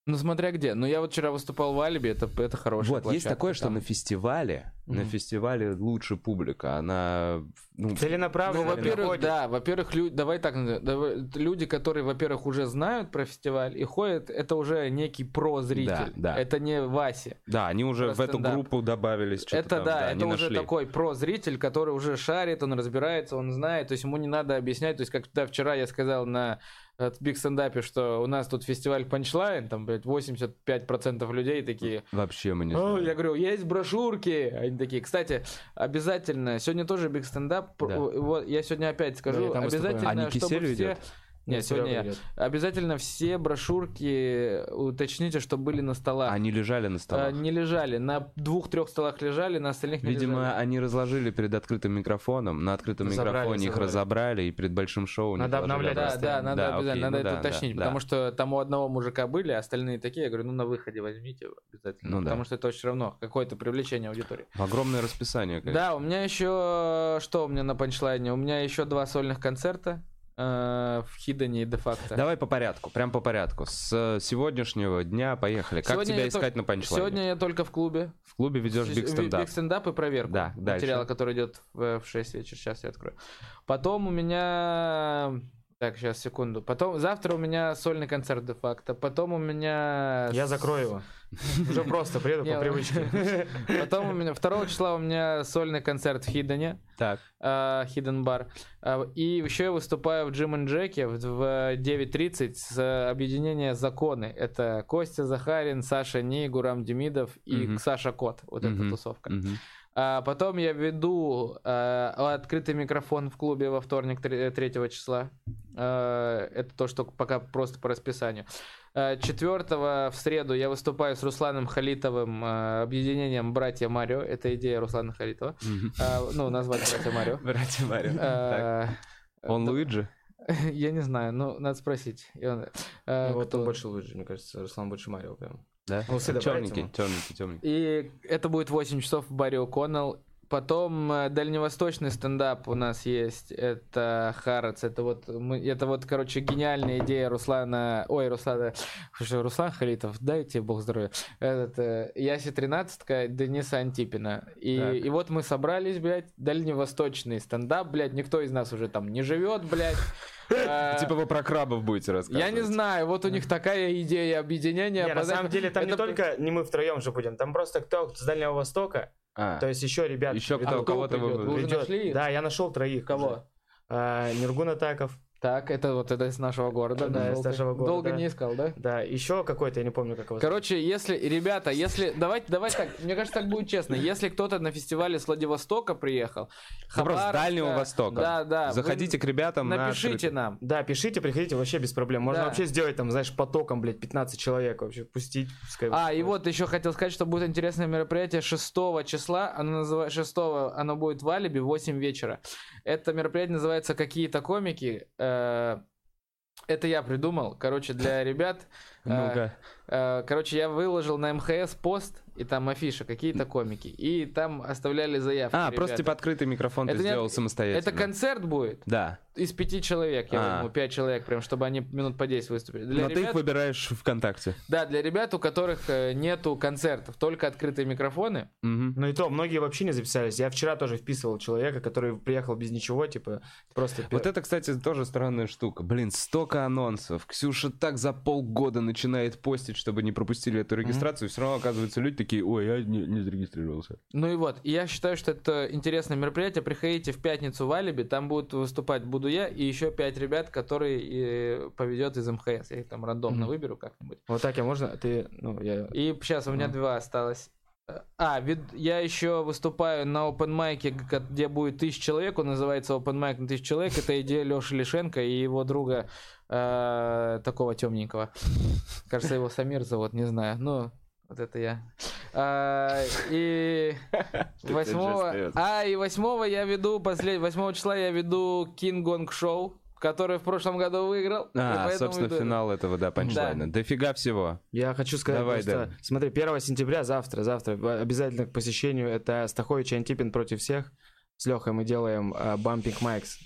S2: Ну, смотря где. Ну, я вот вчера выступал в Алибе, это, это хорошая
S1: Вот, есть
S2: площадка,
S1: такое, что
S2: там.
S1: на фестивале, на
S2: Мгм.
S1: фестивале лучше публика, она... Ну,
S3: Целенаправленно.
S2: Ну, во-первых,
S3: ходит.
S2: да, во-первых, лю- давай так. Давай- люди, которые, во-первых, уже знают про фестиваль и ходят, это уже некий про-зритель.
S1: Да, да.
S2: Это не Вася.
S1: да, они уже в эту группу добавились. что-то
S2: Это
S1: там,
S2: да,
S1: они
S2: это уже
S1: нашли.
S2: такой про-зритель, который уже шарит, он разбирается, он знает, то есть ему не надо объяснять, то есть как да, вчера я сказал на э, биг стендапе, что у нас тут фестиваль панчлайн, там, блядь, 85% людей такие,
S1: Вообще мы не
S2: «О,
S1: знаем.
S2: я говорю, есть брошюрки. Они такие, кстати, обязательно, сегодня тоже биг стендап,
S1: Да.
S2: вот я сегодня опять скажу,
S3: выступаю.
S2: обязательно, чтобы все...
S1: ведет?
S2: Нет, сегодня я. Обязательно все брошюрки уточните, чтобы были на столах.
S1: Они лежали на
S2: А,
S1: столах.
S2: не лежали, на двух-трех столах лежали, на остальных не
S1: Видимо,
S2: лежали.
S1: они разложили перед открытым микрофоном, на открытом
S3: Забрали,
S1: микрофоне их
S3: забрали.
S1: разобрали и перед большим шоу
S3: Надо обновлять
S2: Да, да, надо
S1: Да,
S2: обязательно,
S1: окей,
S2: надо
S1: ну
S2: это
S1: да, да,
S2: уточнить,
S1: да.
S2: потому что там у одного мужика были, а остальные такие, я говорю, ну на выходе возьмите обязательно,
S1: Ну да.
S2: потому что это очень равно какое-то привлечение аудитории.
S1: Огромное расписание, конечно.
S2: Да, у меня еще что у меня на панчлайне? У меня еще два сольных концерта в Хидане и де-факто.
S1: Давай по порядку, прям по порядку. С сегодняшнего дня поехали. Как
S2: Сегодня
S1: тебя искать
S2: тол-
S1: на панчлайне?
S2: Сегодня я только в клубе.
S1: В клубе ведешь биг стендап.
S2: Биг стендап и проверку.
S1: Да, дальше.
S2: Материала, который идет в, в 6 вечера. Сейчас я открою. Потом у меня... Так, сейчас, секунду. Потом, завтра у меня сольный концерт де-факто. Потом у меня...
S3: Я закрою его. Уже просто приеду по привычке.
S2: Потом у меня 2 числа у меня сольный концерт в Хидане,
S1: Так.
S2: Хидden Бар. И еще я выступаю в Джим и Джеке в в 9.30 с объединения «Законы». Это Костя Захарин, Саша Ни, Гурам Демидов и. Саша Кот. Вот эта тусовка. А потом я веду э, открытый микрофон в клубе во вторник 3 числа. Э, это то, что пока просто по расписанию. Э, Четвертого в среду я выступаю с Русланом Халитовым, э, объединением «Братья Марио». Это идея Руслана Халитова. Э, ну, назвать «Братья Марио».
S1: Братья Марио.
S2: Э,
S1: Он
S2: да,
S1: Луиджи?
S2: Я не знаю, ну, надо спросить. И он, э,
S3: Ну, Вот
S2: кто-
S3: он больше лучше, мне кажется, Руслан больше Марио прям.
S1: Да?
S3: Ну, усы добавить
S1: Темненький.
S2: И это будет 8 часов в баре О'Коннелл. Потом э, дальневосточный стендап у нас есть. Это Харац. Это вот, мы, это вот, короче, гениальная идея Руслана... Ой, Руслана... Слушай, Руслан Халитов, дайте бог здоровья. Этот, э, Яси Тринадцатка, Дениса Антипина. И,
S1: Так.
S2: и вот мы собрались, блядь, дальневосточный стендап, блядь. Никто из нас уже там не живет, блядь. Э,
S1: Типа вы про крабов будете рассказывать.
S2: Я не знаю, вот у них такая идея объединения.
S3: Не, на самом деле там не
S2: это-
S3: только не мы втроем же будем, там просто кто с Дальнего Востока,
S1: А,
S3: То есть еще ребят...
S1: еще
S3: ведут-
S1: кто, кого-то вы...
S2: Уже нашли?
S3: Да, я нашел троих.
S2: Кого?
S3: уже. А, Ниргун Атаков.
S2: Так, это вот это из нашего города.
S3: Да, из
S2: Долго-
S3: нашего города,
S2: Долго
S3: да.
S2: не искал, да?
S3: Да, еще какой-то, я не помню, как его.
S2: Короче, если, ребята, если, давайте, давайте так, мне кажется, так будет честно. Если кто-то на фестивале с Владивостока приехал,
S1: просто с
S2: Хабаровска,
S1: Дальнего Востока.
S2: Да, да. вы
S1: Заходите к ребятам на
S2: Напишите
S1: открытый.
S2: нам.
S3: Да, пишите, приходите вообще без проблем. Можно
S2: Да.
S3: вообще сделать там, знаешь, потоком, блядь, 15 человек вообще пустить. пускай
S2: А, и вот еще хотел сказать, что будет интересное мероприятие 6 числа. Оно называется 6 оно будет в Алибе в 8 вечера. Это мероприятие называется «Какие-то комики». Э, Это я придумал, короче, для ребят. Э,
S1: Ну-ка.
S2: Э, Короче, я выложил на МХС пост, и там афиша, какие-то комики. И там оставляли заявки.
S1: А, просто типа открытый микрофон ты
S2: не-
S1: сделал самостоятельно.
S2: Это концерт будет
S1: Да.
S2: Из пяти человек. Я
S1: А.
S2: возьму пять человек, прям, чтобы они минут по 10 выступили. Для
S1: Но ты их
S2: ребят-
S1: выбираешь ВКонтакте.
S2: Да, для ребят, у которых э, нету концертов, только открытые микрофоны.
S1: Мгм.
S3: Ну и то, многие вообще не записались. Я вчера тоже вписывал человека, который приехал без ничего, типа, просто...
S1: Вот это, кстати, тоже странная штука. Блин, столько анонсов. Ксюша так за полгода начинает постить, чтобы не пропустили эту регистрацию. Все равно, оказывается, люди такие, ой, я не, не зарегистрировался.
S2: Ну и вот, и я считаю, что это интересное мероприятие. Приходите в пятницу в Алибе, там будут выступать буду я и еще пять ребят, которые поведет из МХС. Я их там рандомно
S3: Мгм.
S2: выберу как-нибудь.
S3: Вот так я можно? Ты, ну, я...
S2: И сейчас у меня
S3: Мгм.
S2: два осталось. А, вид- я еще выступаю на open майке, где будет тысяча человек. Он называется open майк на тысячу человек. Это идея Леши Лишенко и его друга э, такого темненького. Кажется, его Самир зовут, не знаю. Ну, вот это я. А, и восьмого...
S1: остается.
S2: А, и восьмого я веду, послед... восьмого числа я веду King Gong Show, который в прошлом году выиграл.
S1: А, собственно,
S2: иду.
S1: финал этого, да, панчлайна. Дофига всего.
S3: Я хочу сказать,
S1: Давай,
S3: просто,
S1: Дэн.
S3: смотри, 1 сентября, завтра, завтра, в- обязательно к посещению, это Стахович и Антипин против всех. С Лехой мы делаем Bumping Mics.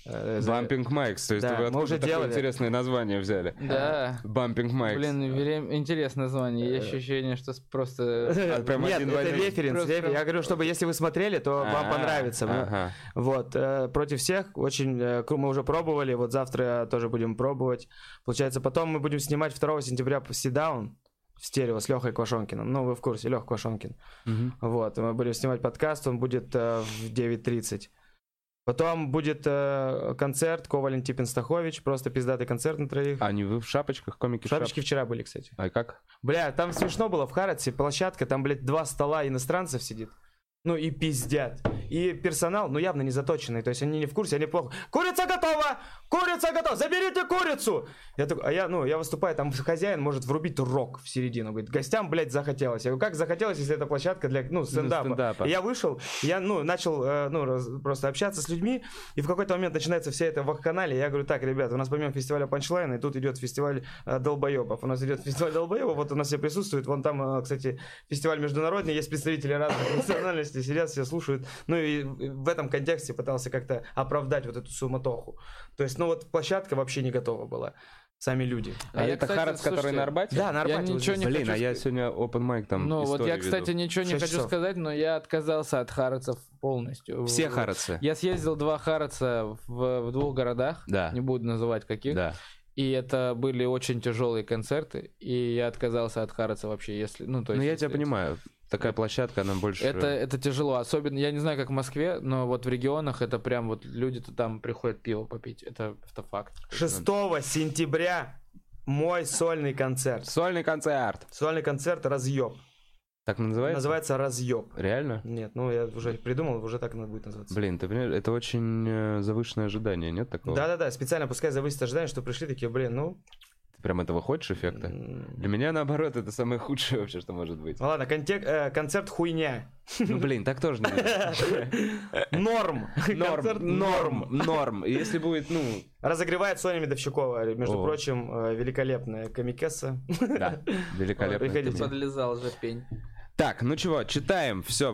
S1: Бампинг Майкс. То есть
S3: Да,
S1: вы
S3: мы
S1: откуда
S3: уже
S1: такое
S3: делали.
S1: интересное название взяли?
S2: Да.
S1: Bumping Mics.
S2: Блин, интересное название. Есть ощущение, что просто...
S1: А, прям
S3: Нет,
S1: один
S3: это
S1: один.
S3: референс.
S2: Просто
S3: Я говорю, чтобы если вы смотрели, то вам
S1: А,
S3: понравится. Мы-
S1: ага.
S3: Вот, э, против всех, очень, э, мы уже пробовали, вот завтра тоже будем пробовать. Получается, потом мы будем снимать 2 сентября Сидаун в стерео с Лехой Квашонкиным. Ну, вы в курсе, Лех Квашонкин.
S1: Мгм.
S3: Вот, мы будем снимать подкаст, он будет э, в 9.30. Потом будет э, концерт Ковалин Типин Стахович, просто пиздатый концерт на троих.
S1: А не вы в шапочках, комики
S3: Шапочки вчера были, кстати.
S1: шап- А как?
S3: Бля, там смешно было в Харатсе, площадка, там, блядь, два стола иностранцев сидит. Ну и пиздят. И персонал, ну явно не заточенный, то есть они не в курсе, они плохо. Курица готова! Курица готова! Заберите курицу! Я такой, а я, ну, я выступаю, там хозяин может врубить рок в середину. Говорит, гостям, блядь, захотелось. Я говорю, как захотелось, если это площадка для, ну, стендапа.
S1: стендапа.
S3: И я вышел, я, ну, начал, э, ну, раз- просто общаться с людьми, и в какой-то момент начинается вся эта вакханалия. Я говорю, так, ребята, у нас помимо фестиваля панчлайна, и тут идет фестиваль э, долбоебов. У нас идет фестиваль долбоебов, вот у нас все присутствуют. Вон там, э, кстати, фестиваль международный, есть представители разных национальностей, сидят, все слушают. Ну и в этом контексте пытался как-то оправдать вот эту суматоху. То есть, ну вот площадка вообще не готова была. Сами люди.
S1: А,
S2: я,
S1: это
S2: кстати,
S1: Харац, который на Арбате?
S3: Да, на
S2: Я
S3: Арбате. вот
S2: ничего не
S1: Блин,
S2: хочу
S1: а я сегодня open mic там
S2: Ну вот я,
S1: веду.
S2: кстати, ничего не хочу
S3: часов.
S2: сказать, но я отказался от Харатсов полностью.
S1: Все
S2: В-
S1: харацы.
S2: Я съездил два Харатса в, в двух городах,
S1: Да.
S2: не буду называть каких,
S1: Да.
S2: и это были очень тяжелые концерты, и я отказался от Харатса вообще, если, ну то есть.
S1: Ну, я
S2: если-
S1: тебя понимаю. Такая площадка, она больше...
S2: Это, это тяжело, особенно, я не знаю, как в Москве, но вот в регионах это прям вот люди-то там приходят пиво попить, это, это факт.
S3: 6 сентября мой сольный концерт.
S1: Сольный концерт.
S3: Сольный концерт «Разъеб».
S1: Так называется?
S3: Называется «Разъеб».
S1: Реально?
S3: Нет, ну я уже придумал, уже так оно будет называться.
S1: Блин, ты понимаешь, это очень э, завышенное ожидание, нет такого?
S3: Да-да-да, специально пускай завысит ожидание, что пришли такие, блин, ну...
S1: Ты прям этого хочешь эффекта? Для меня, наоборот, это самое худшее вообще, что может быть.
S3: Ну ладно, контек- э, концерт хуйня.
S1: Ну, блин, так тоже не
S3: Норм. Концерт
S1: Норм, норм, норм. И Если будет, ну,
S3: Разогревает Соня Медовщикова, между прочим, э, великолепная комикесса.
S1: да, великолепно.
S3: Приходите.
S2: Подлезал же пень.
S1: Так, ну чего, читаем. Все,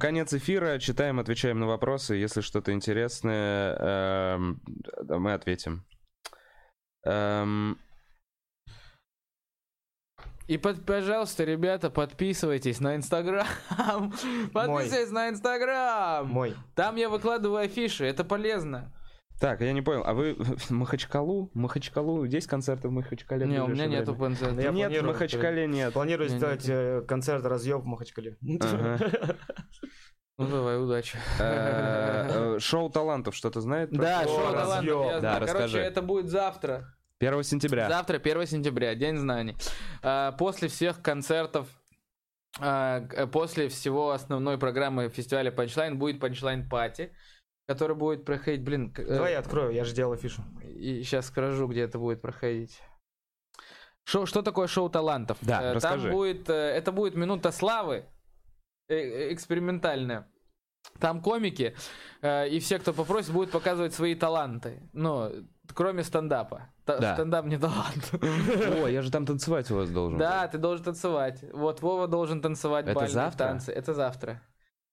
S1: конец эфира. Читаем, отвечаем на вопросы. Если что-то интересное, эм, мы ответим.
S2: И, под, пожалуйста, ребята, подписывайтесь на Инстаграм. Подписывайтесь на Инстаграм.
S3: Мой.
S2: Там я выкладываю афиши, это полезно.
S1: Так, я не понял, а вы в Махачкалу? Махачкалу? Есть концерты в Махачкале? в
S2: Не, у меня нету концерта.
S3: Я
S1: Нет, в
S3: планирую,
S1: Махачкале нет.
S3: Планирую сделать э, концерт разъеб в Махачкале.
S1: Ага.
S2: Ну давай, удачи.
S1: Э, э, Шоу талантов что-то знает?
S2: Да, шоу талантов, я знаю. Короче, это будет завтра.
S1: 1 сентября.
S2: Завтра, 1 сентября, День знаний. А, После всех концертов, а, после всего основной программы фестиваля Punchline будет Punchline Пати, который будет проходить, блин, э,
S3: Давай я открою, я же делал афишу.
S2: и сейчас скажу, где это будет проходить. Шоу, что такое шоу талантов?
S1: Да,
S2: Э,
S1: расскажи.
S2: Там будет, э, это будет минута славы, экспериментальная. Там комики э, и все, кто попросит, будут показывать свои таланты. Ну, кроме стендапа. Та-
S1: Да.
S2: Стендап не талант.
S1: О, я же там танцевать у вас должен.
S2: Да, ты должен танцевать. Вот Вова должен танцевать
S1: Это
S2: бальные
S1: завтра?
S2: танцы. Это завтра.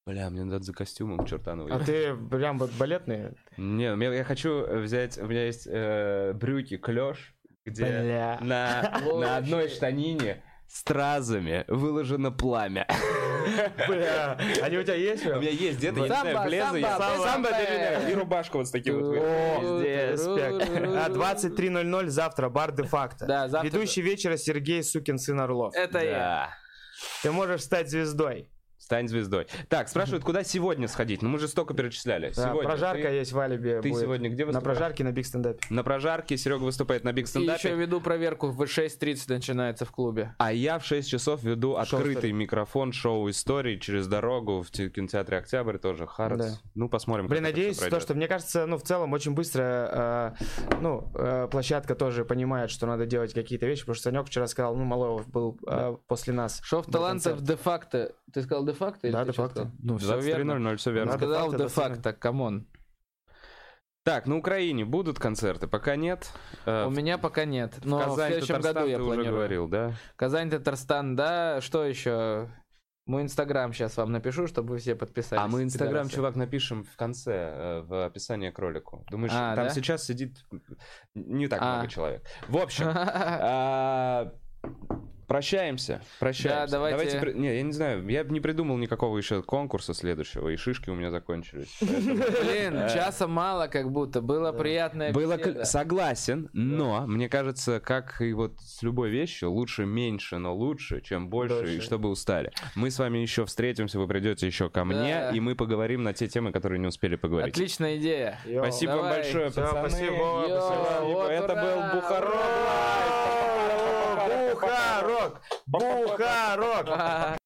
S1: Бля, мне надо за костюмом чертану
S3: А ты прям вот балетный?
S1: Не, мне- я хочу взять, у меня есть э, брюки клеш, где
S3: Бля.
S1: на, на одной штанине стразами выложено пламя.
S3: Бля. Они у тебя есть?
S1: У меня есть где-то, я
S2: самбо.
S1: да-да-да. И рубашка вот с таким вот.
S3: А, 23.00 завтра, бар де-факто.
S2: Да, завтра-
S3: Ведущий вечера Сергей Сукин сын Орлов.
S2: Это я.
S1: Да.
S3: Ты можешь стать звездой.
S1: Стань звездой. Так, спрашивают, куда сегодня сходить? Ну мы же столько перечисляли.
S3: Да,
S1: Сегодня.
S3: прожарка
S1: Ты-
S3: есть в Алибе.
S1: Ты
S3: будет.
S1: сегодня где
S3: На
S1: выступаешь?
S3: прожарке на биг стендапе.
S1: На прожарке Серега выступает на Биг
S2: И
S1: стендапе.
S2: еще веду проверку в 6.30 начинается в клубе.
S1: А я в 6 часов веду
S3: Шоу
S1: открытый
S3: «Истории».
S1: микрофон шоу истории через дорогу в те- кинотеатре Октябрь тоже. Харац.
S3: Да.
S1: Ну, посмотрим.
S3: Блин, надеюсь, то, что мне кажется, ну, в целом очень быстро, э, ну, э, площадка тоже понимает, что надо делать какие-то вещи, потому что Санек вчера сказал, ну, Малоев был э, после нас.
S2: Шоу талантов де-факто. Ты сказал де-факто? или
S3: Да, де-факто.
S2: Ну, все
S1: 23.00,
S2: верно.
S1: все верно.
S3: Да,
S2: Сказал
S3: де-факто,
S2: come on.
S1: Так, на Украине будут концерты? Пока нет. Э,
S2: У
S1: в-
S2: меня пока нет, но в
S1: Казань,
S2: следующем
S1: Татарстан
S2: году я
S1: ты уже
S2: планирую.
S1: говорил, да?
S2: Казань, Татарстан, да, что еще? Мой инстаграм сейчас вам напишу, чтобы вы все подписались.
S1: А мы Инстаграм, чувак, напишем в конце, э, в описании к ролику. Думаешь,
S2: А,
S1: там
S2: да?
S1: сейчас сидит не так
S2: А.
S1: много человек. В общем, прощаемся. Прощаемся.
S2: давайте-
S1: при- Не, я не знаю, я не придумал никакого еще конкурса следующего, и шишки у меня закончились.
S2: Блин, часа мало как будто. Было приятное
S1: Было согласен, но мне кажется, как и вот с любой вещью, лучше меньше, но лучше, чем больше, и чтобы устали. Мы с вами еще встретимся, вы придете еще ко мне,
S2: Да.
S1: и мы поговорим на те темы, которые не успели поговорить.
S2: Отличная идея.
S1: Спасибо вам большое, пацаны.
S3: спасибо,
S1: Это был Бухарок.
S3: Бухарок! Бухарок!